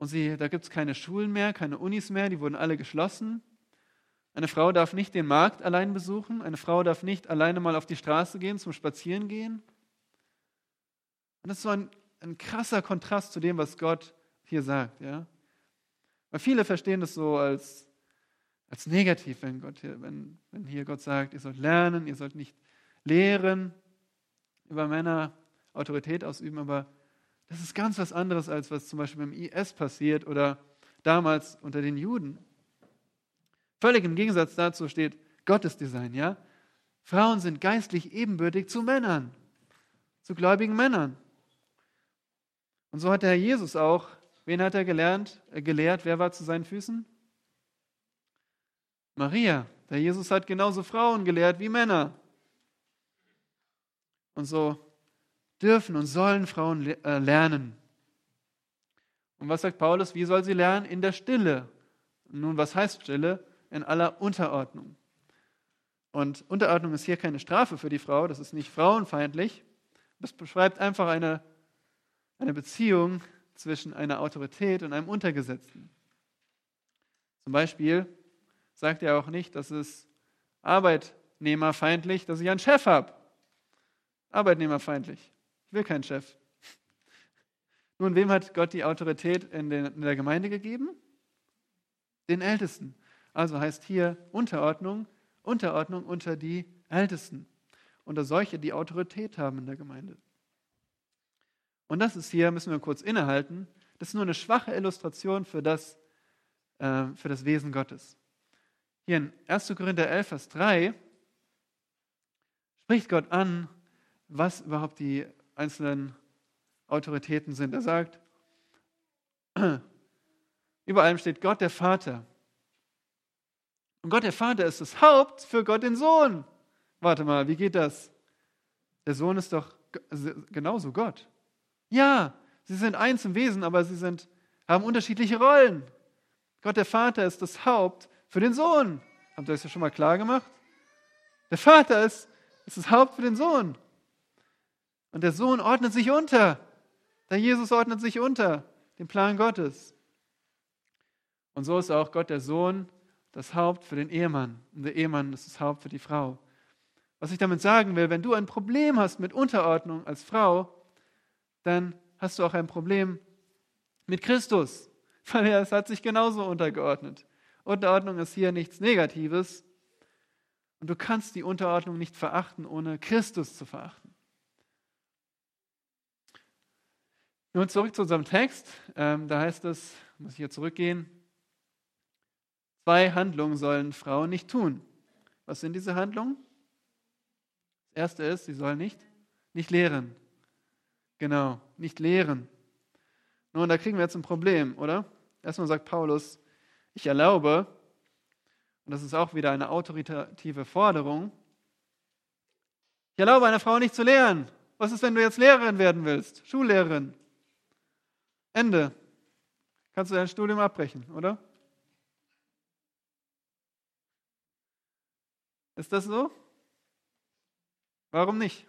und sie, da gibt es keine Schulen mehr, keine Unis mehr, die wurden alle geschlossen. Eine Frau darf nicht den Markt allein besuchen, eine Frau darf nicht alleine mal auf die Straße gehen zum Spazieren gehen. Und das ist so ein, ein krasser Kontrast zu dem, was Gott hier sagt. Ja? Weil viele verstehen das so als, als negativ, wenn, Gott hier, wenn, wenn hier Gott sagt, ihr sollt lernen, ihr sollt nicht lehren, über Männer Autorität ausüben, aber das ist ganz was anderes, als was zum Beispiel beim IS passiert oder damals unter den Juden. Völlig im Gegensatz dazu steht Gottesdesign, ja? Frauen sind geistlich ebenbürtig zu Männern, zu gläubigen Männern. Und so hat der Herr Jesus auch, wen hat er gelernt, äh, gelehrt? Wer war zu seinen Füßen? Maria. Der Jesus hat genauso Frauen gelehrt wie Männer. Und so dürfen und sollen Frauen äh, lernen. Und was sagt Paulus? Wie soll sie lernen? In der Stille. Nun, was heißt Stille? In aller Unterordnung. Und Unterordnung ist hier keine Strafe für die Frau, das ist nicht frauenfeindlich. Das beschreibt einfach eine, eine Beziehung zwischen einer Autorität und einem Untergesetzten. Zum Beispiel sagt er auch nicht, dass es arbeitnehmerfeindlich, dass ich einen Chef habe. Arbeitnehmerfeindlich. Ich will keinen Chef. Nun, wem hat Gott die Autorität in, den, in der Gemeinde gegeben? Den Ältesten. Also heißt hier Unterordnung, Unterordnung unter die Ältesten, unter solche, die Autorität haben in der Gemeinde. Und das ist hier, müssen wir kurz innehalten, das ist nur eine schwache Illustration für das, äh, für das Wesen Gottes. Hier in 1. Korinther 11, Vers 3 spricht Gott an, was überhaupt die einzelnen Autoritäten sind. Er sagt, über allem steht Gott der Vater. Und Gott der Vater ist das Haupt für Gott den Sohn. Warte mal, wie geht das? Der Sohn ist doch genauso Gott. Ja, sie sind eins im Wesen, aber sie sind, haben unterschiedliche Rollen. Gott der Vater ist das Haupt für den Sohn. Habt ihr das ja schon mal klar gemacht? Der Vater ist, ist das Haupt für den Sohn. Und der Sohn ordnet sich unter. Der Jesus ordnet sich unter dem Plan Gottes. Und so ist auch Gott der Sohn das Haupt für den Ehemann. Und der Ehemann ist das Haupt für die Frau. Was ich damit sagen will, wenn du ein Problem hast mit Unterordnung als Frau, dann hast du auch ein Problem mit Christus, weil er es hat sich genauso untergeordnet. Unterordnung ist hier nichts Negatives. Und du kannst die Unterordnung nicht verachten, ohne Christus zu verachten. Nun zurück zu unserem Text. Ähm, da heißt es, muss ich hier zurückgehen, zwei Handlungen sollen Frauen nicht tun. Was sind diese Handlungen? Das erste ist, sie sollen nicht, nicht lehren. Genau, nicht lehren. Nun, da kriegen wir jetzt ein Problem, oder? Erstmal sagt Paulus, ich erlaube, und das ist auch wieder eine autoritative Forderung, ich erlaube einer Frau nicht zu lehren. Was ist, wenn du jetzt Lehrerin werden willst? Schullehrerin. Ende. Kannst du dein Studium abbrechen, oder? Ist das so? Warum nicht?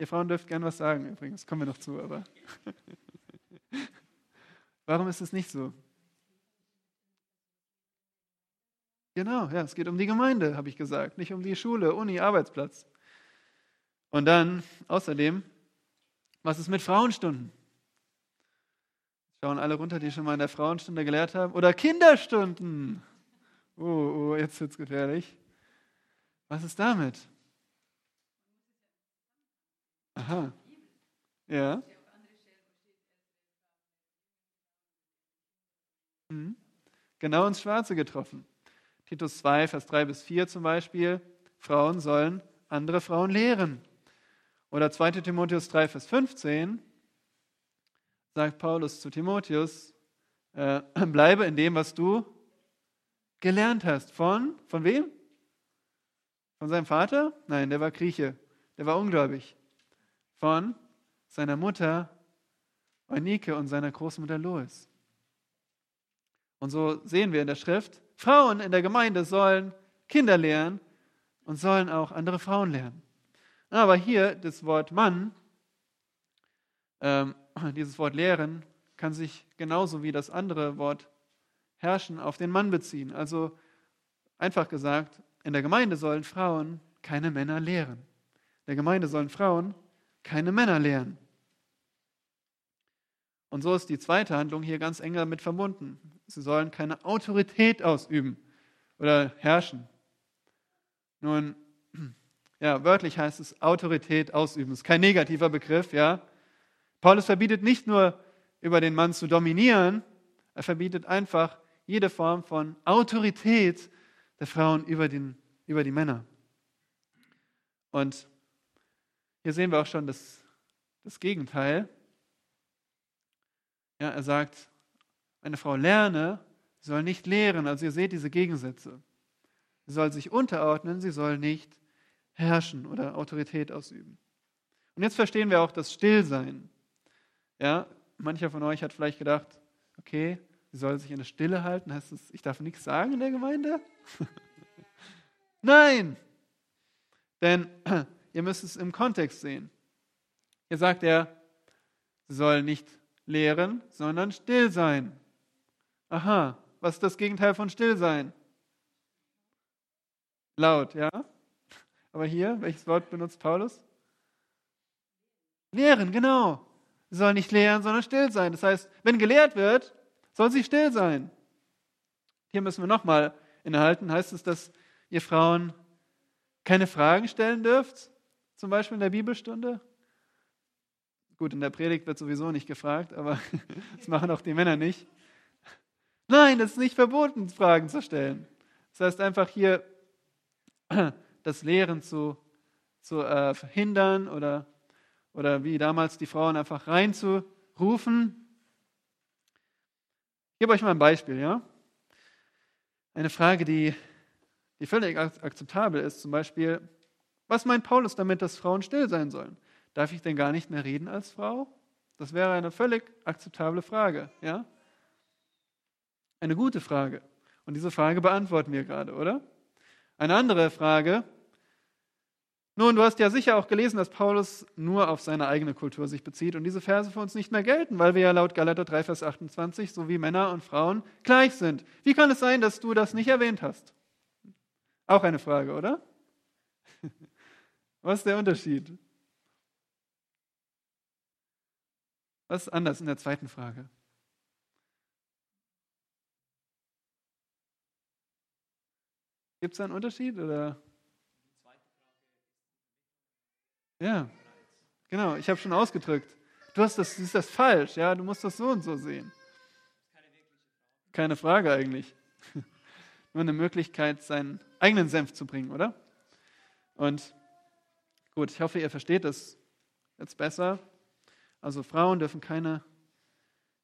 Ihr Frauen dürft gern was sagen, übrigens, kommen wir noch zu, aber. Warum ist es nicht so? Genau, ja, es geht um die Gemeinde, habe ich gesagt, nicht um die Schule, Uni, Arbeitsplatz. Und dann außerdem, was ist mit Frauenstunden? Schauen alle runter, die schon mal in der Frauenstunde gelehrt haben. Oder Kinderstunden. Oh, oh jetzt wird es gefährlich. Was ist damit? Aha. Ja. Mhm. Genau ins Schwarze getroffen. Titus 2, Vers 3 bis 4 zum Beispiel. Frauen sollen andere Frauen lehren. Oder 2 Timotheus 3, Vers 15 sagt Paulus zu Timotheus, äh, bleibe in dem, was du gelernt hast. Von, von wem? Von seinem Vater? Nein, der war Grieche, der war ungläubig. Von seiner Mutter Eunike und seiner Großmutter Lois. Und so sehen wir in der Schrift, Frauen in der Gemeinde sollen Kinder lehren und sollen auch andere Frauen lernen. Aber hier das Wort Mann, ähm, dieses Wort lehren, kann sich genauso wie das andere Wort herrschen auf den Mann beziehen. Also einfach gesagt, in der Gemeinde sollen Frauen keine Männer lehren. In der Gemeinde sollen Frauen keine Männer lehren. Und so ist die zweite Handlung hier ganz eng damit verbunden. Sie sollen keine Autorität ausüben oder herrschen. Nun, ja, wörtlich heißt es Autorität ausüben. Das ist kein negativer Begriff, ja. Paulus verbietet nicht nur über den Mann zu dominieren, er verbietet einfach jede Form von Autorität der Frauen über, den, über die Männer. Und hier sehen wir auch schon das, das Gegenteil. Ja, er sagt, eine Frau lerne, soll nicht lehren. Also ihr seht diese Gegensätze. Sie soll sich unterordnen, sie soll nicht herrschen oder Autorität ausüben. Und jetzt verstehen wir auch das Stillsein. Ja, mancher von euch hat vielleicht gedacht, okay, sie soll sich in der Stille halten, heißt es, ich darf nichts sagen in der Gemeinde? Nein! Denn ihr müsst es im Kontext sehen. Hier sagt er, sie soll nicht lehren, sondern still sein. Aha, was ist das Gegenteil von still sein? Laut, ja? Aber hier, welches Wort benutzt Paulus? Lehren, genau. Sie soll nicht lehren, sondern still sein. Das heißt, wenn gelehrt wird, soll sie still sein. Hier müssen wir nochmal innehalten. Heißt es, dass ihr Frauen keine Fragen stellen dürft? Zum Beispiel in der Bibelstunde? Gut, in der Predigt wird sowieso nicht gefragt, aber das machen auch die Männer nicht. Nein, es ist nicht verboten, Fragen zu stellen. Das heißt einfach hier das Lehren zu, zu äh, verhindern oder, oder wie damals die Frauen einfach reinzurufen. Ich gebe euch mal ein Beispiel, ja? Eine Frage, die, die völlig akzeptabel ist, zum Beispiel, was meint Paulus damit, dass Frauen still sein sollen? Darf ich denn gar nicht mehr reden als Frau? Das wäre eine völlig akzeptable Frage, ja? Eine gute Frage. Und diese Frage beantworten wir gerade, oder? Eine andere Frage. Nun, du hast ja sicher auch gelesen, dass Paulus nur auf seine eigene Kultur sich bezieht und diese Verse für uns nicht mehr gelten, weil wir ja laut Galater 3, Vers 28 so wie Männer und Frauen gleich sind. Wie kann es sein, dass du das nicht erwähnt hast? Auch eine Frage, oder? Was ist der Unterschied? Was ist anders in der zweiten Frage? Gibt es einen Unterschied? Oder? Ja, genau, ich habe schon ausgedrückt. Du hast das, siehst das falsch, ja, du musst das so und so sehen. Keine Frage eigentlich. Nur eine Möglichkeit, seinen eigenen Senf zu bringen, oder? Und gut, ich hoffe, ihr versteht das jetzt besser. Also Frauen dürfen keine,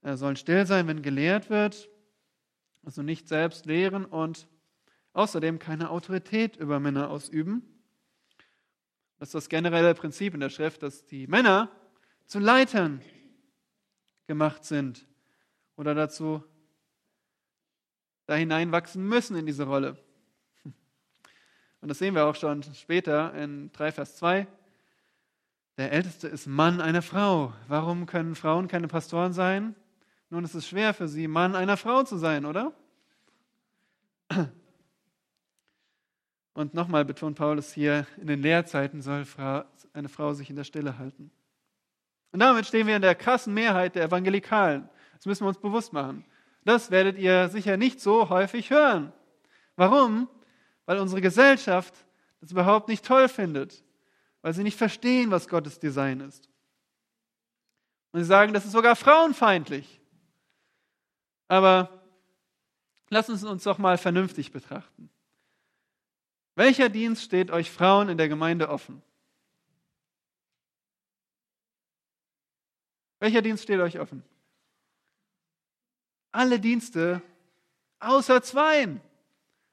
äh, sollen still sein, wenn gelehrt wird, also nicht selbst lehren und außerdem keine Autorität über Männer ausüben. Das ist das generelle Prinzip in der Schrift, dass die Männer zu Leitern gemacht sind oder dazu da hineinwachsen müssen in diese Rolle. Und das sehen wir auch schon später in 3 Vers 2. Der Älteste ist Mann einer Frau. Warum können Frauen keine Pastoren sein? Nun, es ist schwer für sie, Mann einer Frau zu sein, oder? Und nochmal betont Paulus hier, in den Lehrzeiten soll eine Frau sich in der Stille halten. Und damit stehen wir in der krassen Mehrheit der Evangelikalen. Das müssen wir uns bewusst machen. Das werdet ihr sicher nicht so häufig hören. Warum? Weil unsere Gesellschaft das überhaupt nicht toll findet, weil sie nicht verstehen, was Gottes Design ist. Und sie sagen, das ist sogar frauenfeindlich. Aber lass uns uns doch mal vernünftig betrachten. Welcher Dienst steht euch Frauen in der Gemeinde offen? Welcher Dienst steht euch offen? Alle Dienste außer zweien.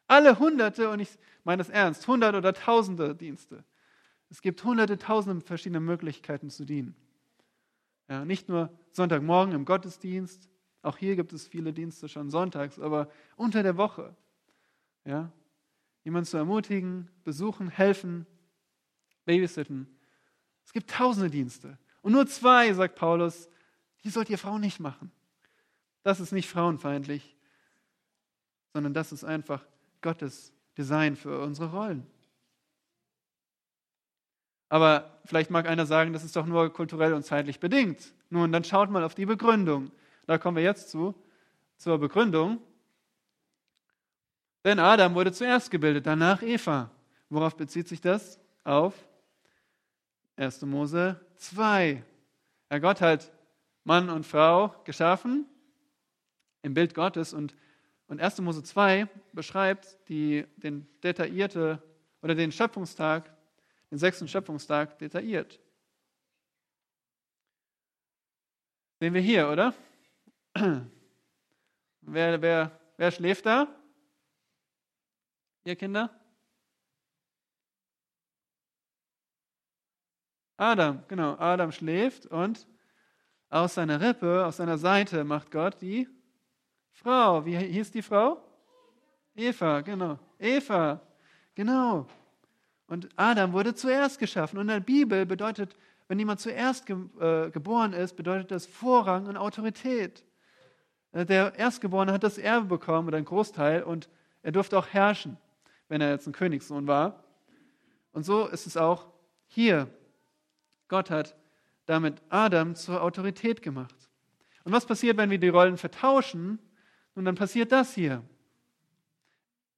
Alle Hunderte, und ich meine das ernst, hundert oder tausende Dienste. Es gibt hunderte, tausende verschiedene Möglichkeiten zu dienen. Ja, nicht nur Sonntagmorgen im Gottesdienst, auch hier gibt es viele Dienste schon sonntags, aber unter der Woche. Ja, jemanden zu ermutigen, besuchen, helfen, babysitten. Es gibt tausende Dienste. Und nur zwei, sagt Paulus, die sollt ihr Frauen nicht machen. Das ist nicht frauenfeindlich, sondern das ist einfach Gottes Design für unsere Rollen. Aber vielleicht mag einer sagen, das ist doch nur kulturell und zeitlich bedingt. Nun, dann schaut mal auf die Begründung. Da kommen wir jetzt zu, zur Begründung. Denn Adam wurde zuerst gebildet, danach Eva. Worauf bezieht sich das? Auf 1. Mose 2. Ja, Gott hat Mann und Frau geschaffen im Bild Gottes und, und 1. Mose 2 beschreibt die, den detaillierte oder den Schöpfungstag, den sechsten Schöpfungstag detailliert. Sehen wir hier, oder? Wer, wer, wer schläft da? Ihr Kinder? Adam, genau, Adam schläft und aus seiner Rippe, aus seiner Seite macht Gott die Frau. Wie hieß die Frau? Eva, genau. Eva, genau. Und Adam wurde zuerst geschaffen. Und in der Bibel bedeutet, wenn jemand zuerst ge äh, geboren ist, bedeutet das Vorrang und Autorität. Äh, der Erstgeborene hat das Erbe bekommen oder einen Großteil und er durfte auch herrschen, wenn er jetzt ein Königssohn war. Und so ist es auch hier. Gott hat damit Adam zur Autorität gemacht. Und was passiert, wenn wir die Rollen vertauschen? Nun, dann passiert das hier.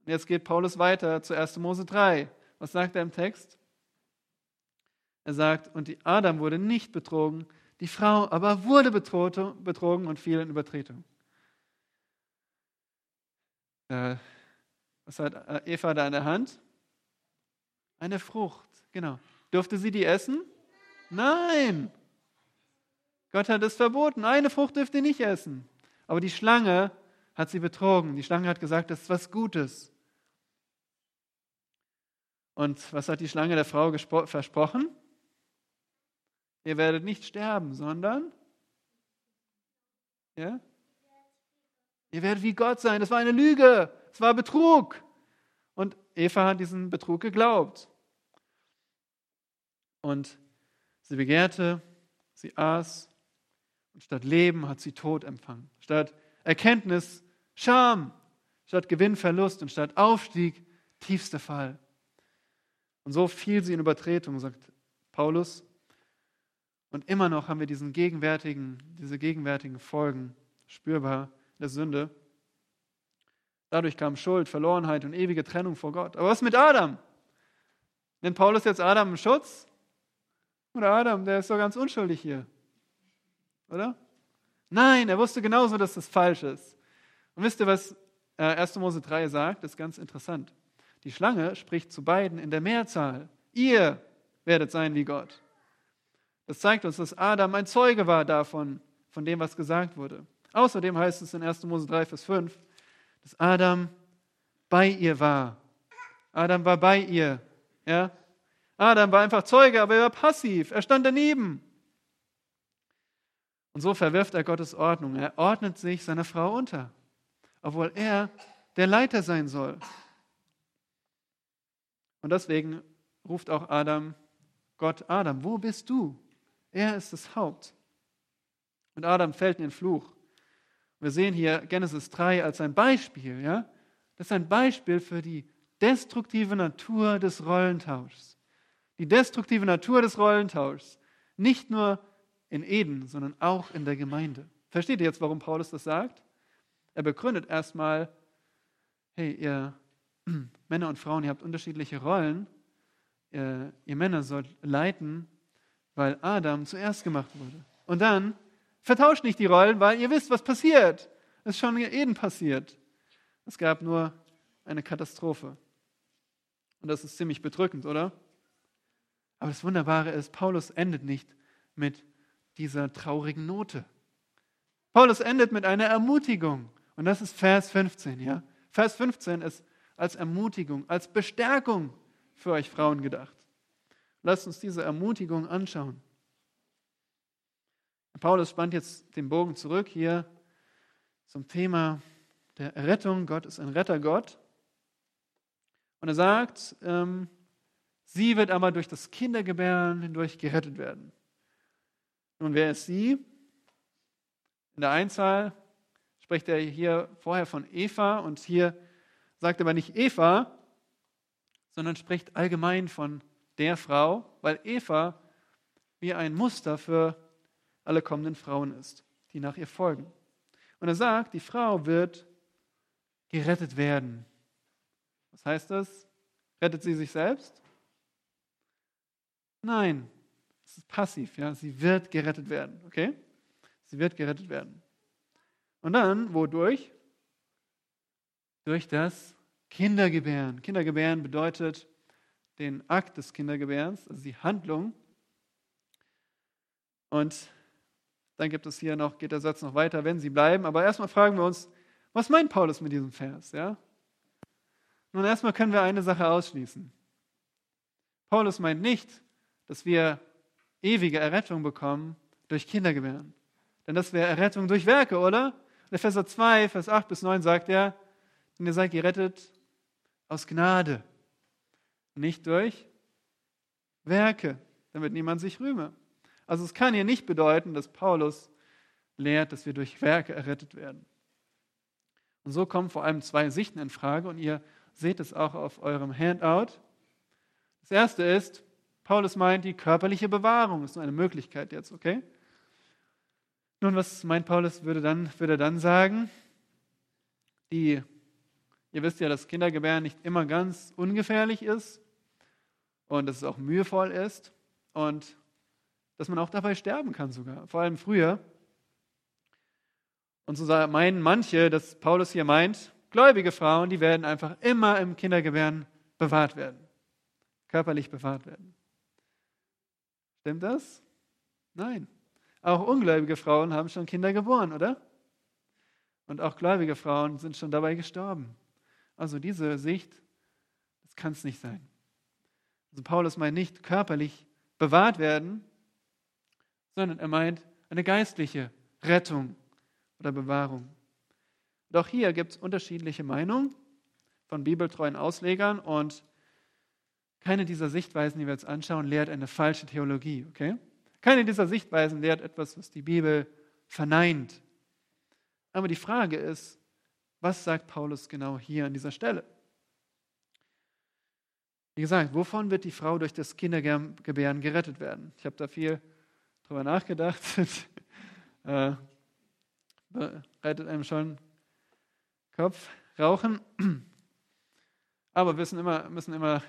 Und jetzt geht Paulus weiter zu 1. Mose 3. Was sagt er im Text? Er sagt, und die Adam wurde nicht betrogen, die Frau aber wurde betrogen und fiel in Übertretung. Äh, was hat äh, Eva da in der Hand? Eine Frucht, genau. Durfte sie die essen? Nein. Gott hat es verboten. Eine Frucht dürft ihr nicht essen. Aber die Schlange hat sie betrogen. Die Schlange hat gesagt, das ist was Gutes. Und was hat die Schlange der Frau versprochen? Ihr werdet nicht sterben, sondern ja? Ihr werdet wie Gott sein. Das war eine Lüge. Es war Betrug. Und Eva hat diesen Betrug geglaubt. Und Sie begehrte, sie aß und statt Leben hat sie Tod empfangen. Statt Erkenntnis Scham, statt Gewinn Verlust und statt Aufstieg tiefster Fall. Und so fiel sie in Übertretung, sagt Paulus. Und immer noch haben wir diesen gegenwärtigen, diese gegenwärtigen Folgen spürbar der Sünde. Dadurch kam Schuld, Verlorenheit und ewige Trennung vor Gott. Aber was mit Adam? Nennt Paulus jetzt Adam einen Schutz? Oder Adam, der ist doch ganz unschuldig hier. Oder? Nein, er wusste genauso, dass das falsch ist. Und wisst ihr, was 1. Äh, Mose 3 sagt? Das ist ganz interessant. Die Schlange spricht zu beiden in der Mehrzahl. Ihr werdet sein wie Gott. Das zeigt uns, dass Adam ein Zeuge war davon, von dem, was gesagt wurde. Außerdem heißt es in 1. Mose 3, Vers 5, dass Adam bei ihr war. Adam war bei ihr. Ja? Adam war einfach Zeuge, aber er war passiv. Er stand daneben. Und so verwirft er Gottes Ordnung. Er ordnet sich seiner Frau unter, obwohl er der Leiter sein soll. Und deswegen ruft auch Adam Gott, Adam, wo bist du? Er ist das Haupt. Und Adam fällt in den Fluch. Wir sehen hier Genesis 3 als ein Beispiel. Ja? Das ist ein Beispiel für die destruktive Natur des Rollentauschs. Die destruktive Natur des Rollentauschs. Nicht nur in Eden, sondern auch in der Gemeinde. Versteht ihr jetzt, warum Paulus das sagt? Er begründet erstmal, hey, ihr Männer und Frauen, ihr habt unterschiedliche Rollen. Ihr, ihr Männer sollt leiten, weil Adam zuerst gemacht wurde. Und dann vertauscht nicht die Rollen, weil ihr wisst, was passiert. Es ist schon in Eden passiert. Es gab nur eine Katastrophe. Und das ist ziemlich bedrückend, oder? Aber das Wunderbare ist, Paulus endet nicht mit dieser traurigen Note. Paulus endet mit einer Ermutigung. Und das ist Vers 15, ja? Vers 15 ist als Ermutigung, als Bestärkung für euch Frauen gedacht. Lasst uns diese Ermutigung anschauen. Paulus spannt jetzt den Bogen zurück hier zum Thema der Errettung. Gott ist ein Rettergott. Und er sagt, ähm, sie wird aber durch das Kindergebären hindurch gerettet werden. Nun, wer ist sie? In der Einzahl spricht er hier vorher von Eva und hier sagt aber nicht Eva, sondern spricht allgemein von der Frau, weil Eva wie ein Muster für alle kommenden Frauen ist, die nach ihr folgen. Und er sagt, die Frau wird gerettet werden. Was heißt das? Rettet sie sich selbst? Nein, es ist passiv, ja. Sie wird gerettet werden, okay? Sie wird gerettet werden. Und dann, wodurch? Durch das Kindergebären. Kindergebären bedeutet den Akt des Kindergebärens, also die Handlung. Und dann gibt es hier noch, geht der Satz noch weiter, wenn sie bleiben. Aber erstmal fragen wir uns, was meint Paulus mit diesem Vers? Ja? Nun, erstmal können wir eine Sache ausschließen. Paulus meint nicht, dass wir ewige Errettung bekommen durch Kindergebären. Denn das wäre Errettung durch Werke, oder? In Epheser 2, Vers 8 bis 9 sagt er, denn ihr seid gerettet aus Gnade, nicht durch Werke, damit niemand sich rühme. Also es kann hier nicht bedeuten, dass Paulus lehrt, dass wir durch Werke errettet werden. Und so kommen vor allem zwei Sichten in Frage und ihr seht es auch auf eurem Handout. Das erste ist, Paulus meint die körperliche Bewahrung, ist nur eine Möglichkeit jetzt, okay? Nun, was meint Paulus, würde, dann, würde er dann sagen? Die, ihr wisst ja, dass Kindergebären nicht immer ganz ungefährlich ist und dass es auch mühevoll ist und dass man auch dabei sterben kann sogar, vor allem früher. Und so meinen manche, dass Paulus hier meint, gläubige Frauen, die werden einfach immer im Kindergebären bewahrt werden, körperlich bewahrt werden. Stimmt das? Nein. Auch ungläubige Frauen haben schon Kinder geboren, oder? Und auch gläubige Frauen sind schon dabei gestorben. Also diese Sicht, das kann es nicht sein. Also Paulus meint nicht körperlich bewahrt werden, sondern er meint eine geistliche Rettung oder Bewahrung. Und auch hier gibt es unterschiedliche Meinungen von bibeltreuen Auslegern und keine dieser Sichtweisen, die wir jetzt anschauen, lehrt eine falsche Theologie. Okay? Keine dieser Sichtweisen lehrt etwas, was die Bibel verneint. Aber die Frage ist, was sagt Paulus genau hier an dieser Stelle? Wie gesagt, wovon wird die Frau durch das Kindergebären gerettet werden? Ich habe da viel drüber nachgedacht. äh, bereitet einem schon Kopf, Rauchen. Aber wir müssen immer, müssen immer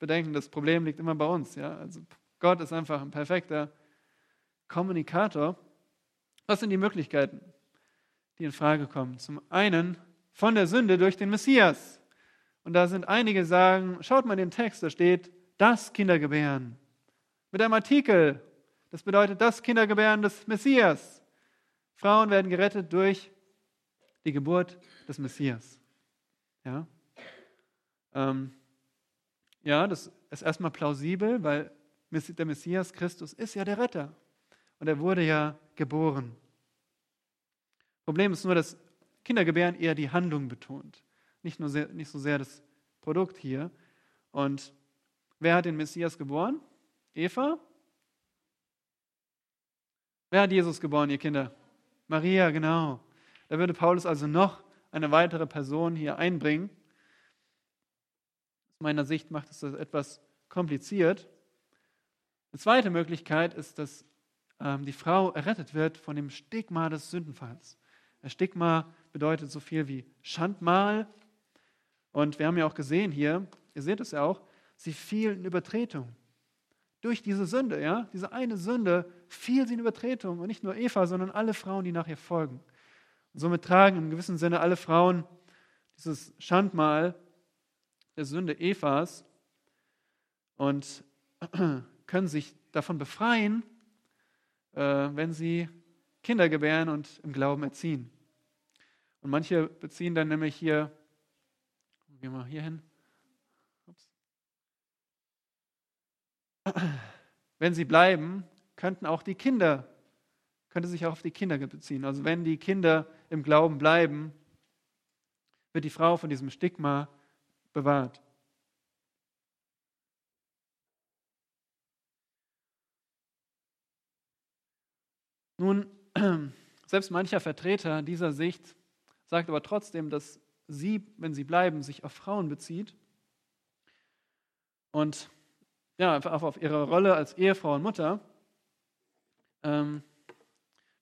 bedenken, das Problem liegt immer bei uns. Ja? Also Gott ist einfach ein perfekter Kommunikator. Was sind die Möglichkeiten, die in Frage kommen? Zum einen von der Sünde durch den Messias. Und da sind einige sagen, schaut mal den Text, da steht das Kindergebären. Mit einem Artikel das bedeutet das Kindergebären des Messias. Frauen werden gerettet durch die Geburt des Messias. Ja, ähm, ja das ist erstmal plausibel, weil der Messias Christus ist ja der Retter. Und er wurde ja geboren. Problem ist nur, dass Kindergebären eher die Handlung betont, nicht, nur sehr, nicht so sehr das Produkt hier. Und wer hat den Messias geboren? Eva? Wer hat Jesus geboren, ihr Kinder? Maria, genau. Da würde Paulus also noch eine weitere Person hier einbringen. meiner Sicht macht es das etwas kompliziert. Eine zweite Möglichkeit ist, dass ähm, die Frau errettet wird von dem Stigma des Sündenfalls. Stigma bedeutet so viel wie Schandmal. Und wir haben ja auch gesehen hier, ihr seht es ja auch, sie fiel in Übertretung. Durch diese Sünde, ja, diese eine Sünde fiel sie in Übertretung. Und nicht nur Eva, sondern alle Frauen, die nach ihr folgen. Und somit tragen im gewissen Sinne alle Frauen dieses Schandmal der Sünde Evas und können sich davon befreien, wenn sie Kinder gebären und im Glauben erziehen. Und manche beziehen dann nämlich hier, gehen wir hier hin, wenn sie bleiben, könnten auch die Kinder, könnte sich auch auf die Kinder beziehen. Also wenn die Kinder im Glauben bleiben, wird die Frau von diesem Stigma bewahrt. Nun, selbst mancher Vertreter dieser Sicht sagt aber trotzdem, dass sie, wenn sie bleiben, sich auf Frauen bezieht und ja, einfach auf ihre Rolle als Ehefrau und Mutter. Ähm,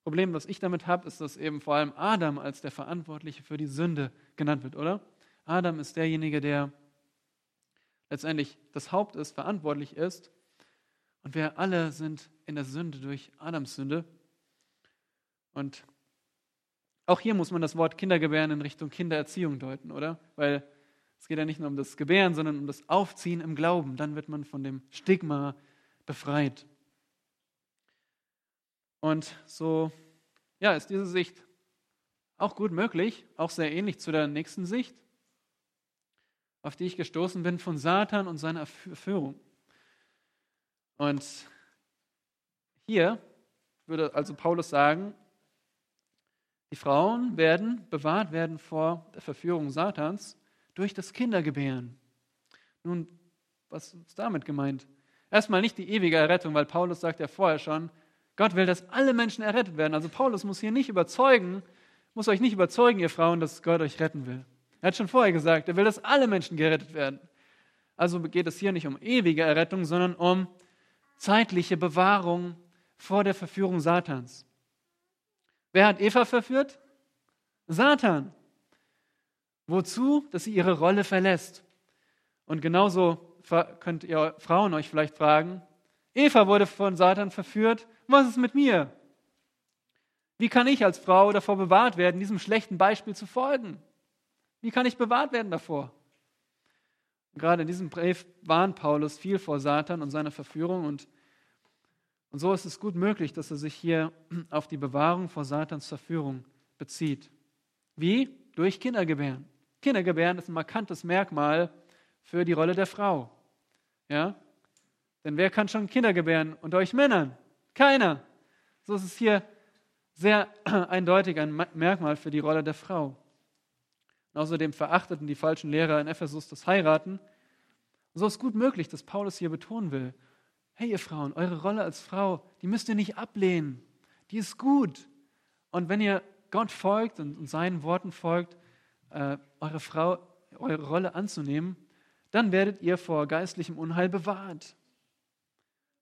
Problem, was ich damit habe, ist, dass eben vor allem Adam als der Verantwortliche für die Sünde genannt wird, oder? Adam ist derjenige, der letztendlich das Haupt ist, verantwortlich ist. Und wir alle sind in der Sünde durch Adams Sünde. Und auch hier muss man das Wort Kindergebären in Richtung Kindererziehung deuten, oder? Weil es geht ja nicht nur um das Gebären, sondern um das Aufziehen im Glauben. Dann wird man von dem Stigma befreit. Und so ja, ist diese Sicht auch gut möglich, auch sehr ähnlich zu der nächsten Sicht, auf die ich gestoßen bin von Satan und seiner Führung. Und hier würde also Paulus sagen, die Frauen werden bewahrt werden vor der Verführung Satans durch das Kindergebären. Nun, was ist damit gemeint? Erstmal nicht die ewige Errettung, weil Paulus sagt ja vorher schon, Gott will, dass alle Menschen errettet werden. Also Paulus muss hier nicht überzeugen, muss euch nicht überzeugen, ihr Frauen, dass Gott euch retten will. Er hat schon vorher gesagt, er will, dass alle Menschen gerettet werden. Also geht es hier nicht um ewige Errettung, sondern um zeitliche Bewahrung vor der Verführung Satans. Wer hat Eva verführt? Satan. Wozu? Dass sie ihre Rolle verlässt. Und genauso könnt ihr Frauen euch vielleicht fragen, Eva wurde von Satan verführt was ist mit mir? Wie kann ich als Frau davor bewahrt werden, diesem schlechten Beispiel zu folgen? Wie kann ich bewahrt werden davor? gerade in diesem Brief warnt Paulus viel vor Satan und seiner Verführung und, und so ist es gut möglich, dass er sich hier auf die Bewahrung vor Satans Verführung bezieht. Wie? Durch Kindergebären. Kindergebären ist ein markantes Merkmal für die Rolle der Frau. Ja? Denn wer kann schon Kinder gebären unter euch Männern? Keiner. So ist es hier sehr eindeutig ein Merkmal für die Rolle der Frau. Und außerdem verachteten die falschen Lehrer in Ephesus das Heiraten. Und so ist gut möglich, dass Paulus hier betonen will, hey ihr Frauen, eure Rolle als Frau, die müsst ihr nicht ablehnen. Die ist gut. Und wenn ihr Gott folgt und, seinen Worten folgt, äh, eure Frau, eure Rolle anzunehmen, dann werdet ihr vor geistlichem Unheil bewahrt.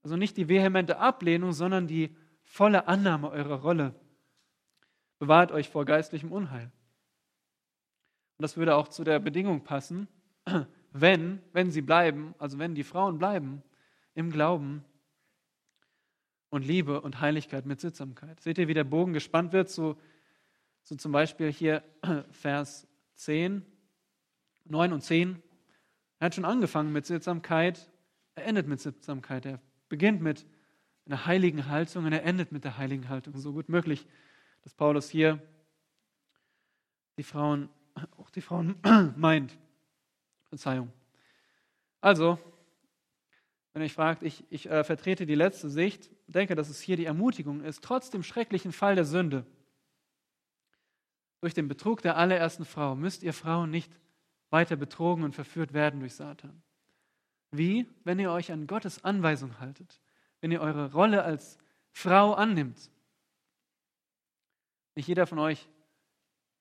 Also nicht die vehemente Ablehnung, sondern die volle Annahme eurer Rolle. Bewahrt euch vor geistlichem Unheil. Und das würde auch zu der Bedingung passen, wenn, wenn sie bleiben, also wenn die Frauen bleiben im Glauben und Liebe und Heiligkeit mit Sittsamkeit. Seht ihr, wie der Bogen gespannt wird? So, so zum Beispiel hier Vers 10, 9 und 10. Er hat schon angefangen mit Sittsamkeit, er endet mit Sittsamkeit. Er beginnt mit einer heiligen Haltung und er endet mit der heiligen Haltung. So gut möglich, dass Paulus hier die Frauen, auch die Frauen meint. Verzeihung. Also, wenn ihr fragt, ich, ich äh, vertrete die letzte Sicht, denke, dass es hier die Ermutigung ist, trotz dem schrecklichen Fall der Sünde, durch den Betrug der allerersten Frau, müsst ihr Frauen nicht weiter betrogen und verführt werden durch Satan. Wie? Wenn ihr euch an Gottes Anweisung haltet, wenn ihr eure Rolle als Frau annimmt. Nicht jeder von euch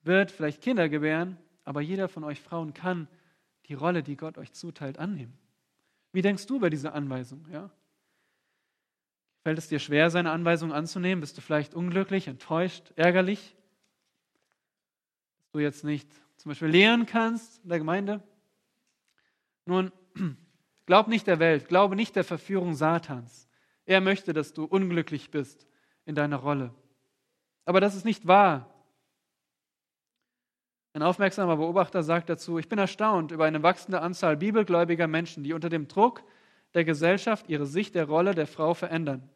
wird vielleicht Kinder gebären, aber jeder von euch Frauen kann die Rolle, die Gott euch zuteilt, annehmen. Wie denkst du über diese Anweisung? Ja? Fällt es dir schwer, seine Anweisung anzunehmen? Bist du vielleicht unglücklich, enttäuscht, ärgerlich? Dass du jetzt nicht zum Beispiel lehren kannst in der Gemeinde? Nun, glaub nicht der Welt, glaube nicht der Verführung Satans. Er möchte, dass du unglücklich bist in deiner Rolle. Aber das ist nicht wahr. Ein aufmerksamer Beobachter sagt dazu, ich bin erstaunt über eine wachsende Anzahl bibelgläubiger Menschen, die unter dem Druck der Gesellschaft ihre Sicht der Rolle der Frau verändern.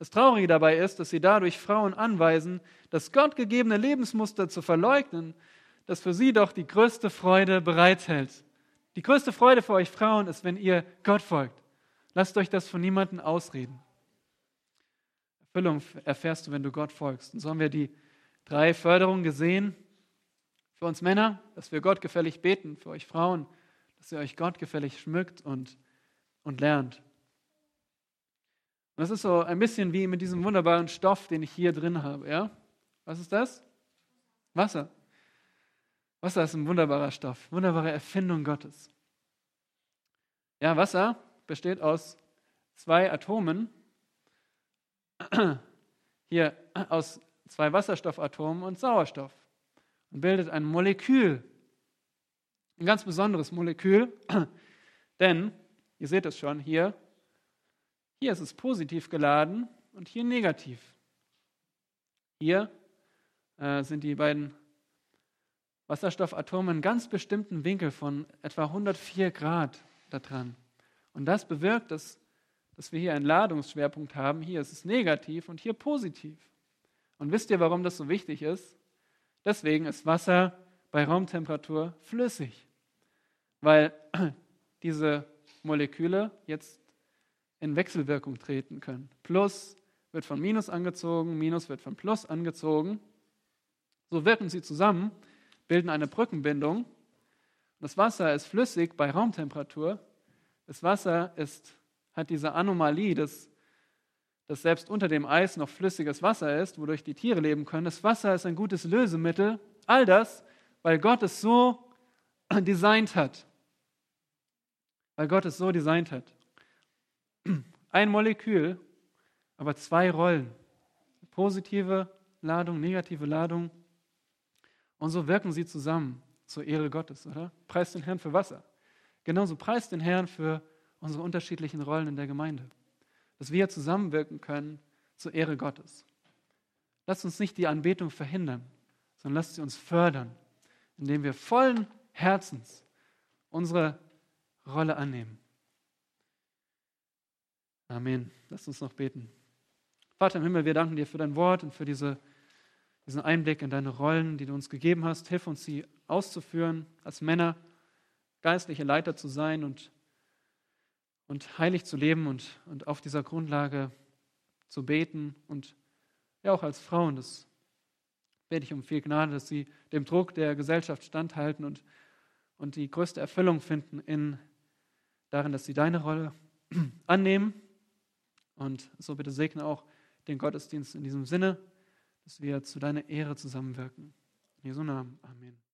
Das Traurige dabei ist, dass sie dadurch Frauen anweisen, das gottgegebene Lebensmuster zu verleugnen, das für sie doch die größte Freude bereithält. Die größte Freude für euch Frauen ist, wenn ihr Gott folgt. Lasst euch das von niemandem ausreden. Erfüllung erfährst du, wenn du Gott folgst. Und so haben wir die drei Förderungen gesehen, für uns Männer, dass wir Gott gefällig beten. Für euch Frauen, dass ihr euch Gott gefällig schmückt und, und lernt. Und das ist so ein bisschen wie mit diesem wunderbaren Stoff, den ich hier drin habe. Ja? Was ist das? Wasser. Wasser ist ein wunderbarer Stoff, wunderbare Erfindung Gottes. Ja, Wasser besteht aus zwei Atomen. Hier aus zwei Wasserstoffatomen und Sauerstoff und bildet ein Molekül. Ein ganz besonderes Molekül, denn, ihr seht es schon hier, hier ist es positiv geladen und hier negativ. Hier äh, sind die beiden Wasserstoffatome einen ganz bestimmten Winkel von etwa 104 Grad da dran. Und das bewirkt, dass, dass wir hier einen Ladungsschwerpunkt haben. Hier ist es negativ und hier positiv. Und wisst ihr, warum das so wichtig ist? Deswegen ist Wasser bei Raumtemperatur flüssig, weil diese Moleküle jetzt in Wechselwirkung treten können. Plus wird von Minus angezogen, Minus wird von Plus angezogen. So wirken sie zusammen, bilden eine Brückenbindung. Das Wasser ist flüssig bei Raumtemperatur. Das Wasser ist, hat diese Anomalie, dass das selbst unter dem Eis noch flüssiges Wasser ist, wodurch die Tiere leben können. Das Wasser ist ein gutes Lösemittel. All das, weil Gott es so designt hat. Weil Gott es so designt hat. Ein Molekül, aber zwei Rollen. Positive Ladung, negative Ladung. Und so wirken sie zusammen zur Ehre Gottes, oder? Preist den Herrn für Wasser. Genauso preist den Herrn für unsere unterschiedlichen Rollen in der Gemeinde dass wir zusammenwirken können zur Ehre Gottes. Lasst uns nicht die Anbetung verhindern, sondern lasst sie uns fördern, indem wir vollen Herzens unsere Rolle annehmen. Amen. Lasst uns noch beten. Vater im Himmel, wir danken dir für dein Wort und für diese, diesen Einblick in deine Rollen, die du uns gegeben hast. Hilf uns, sie auszuführen, als Männer geistliche Leiter zu sein und und heilig zu leben und, und auf dieser Grundlage zu beten und ja auch als Frauen, das bete ich um viel Gnade, dass sie dem Druck der Gesellschaft standhalten und, und die größte Erfüllung finden in, darin, dass sie deine Rolle annehmen. Und so bitte segne auch den Gottesdienst in diesem Sinne, dass wir zu deiner Ehre zusammenwirken. In Jesu Namen. Amen.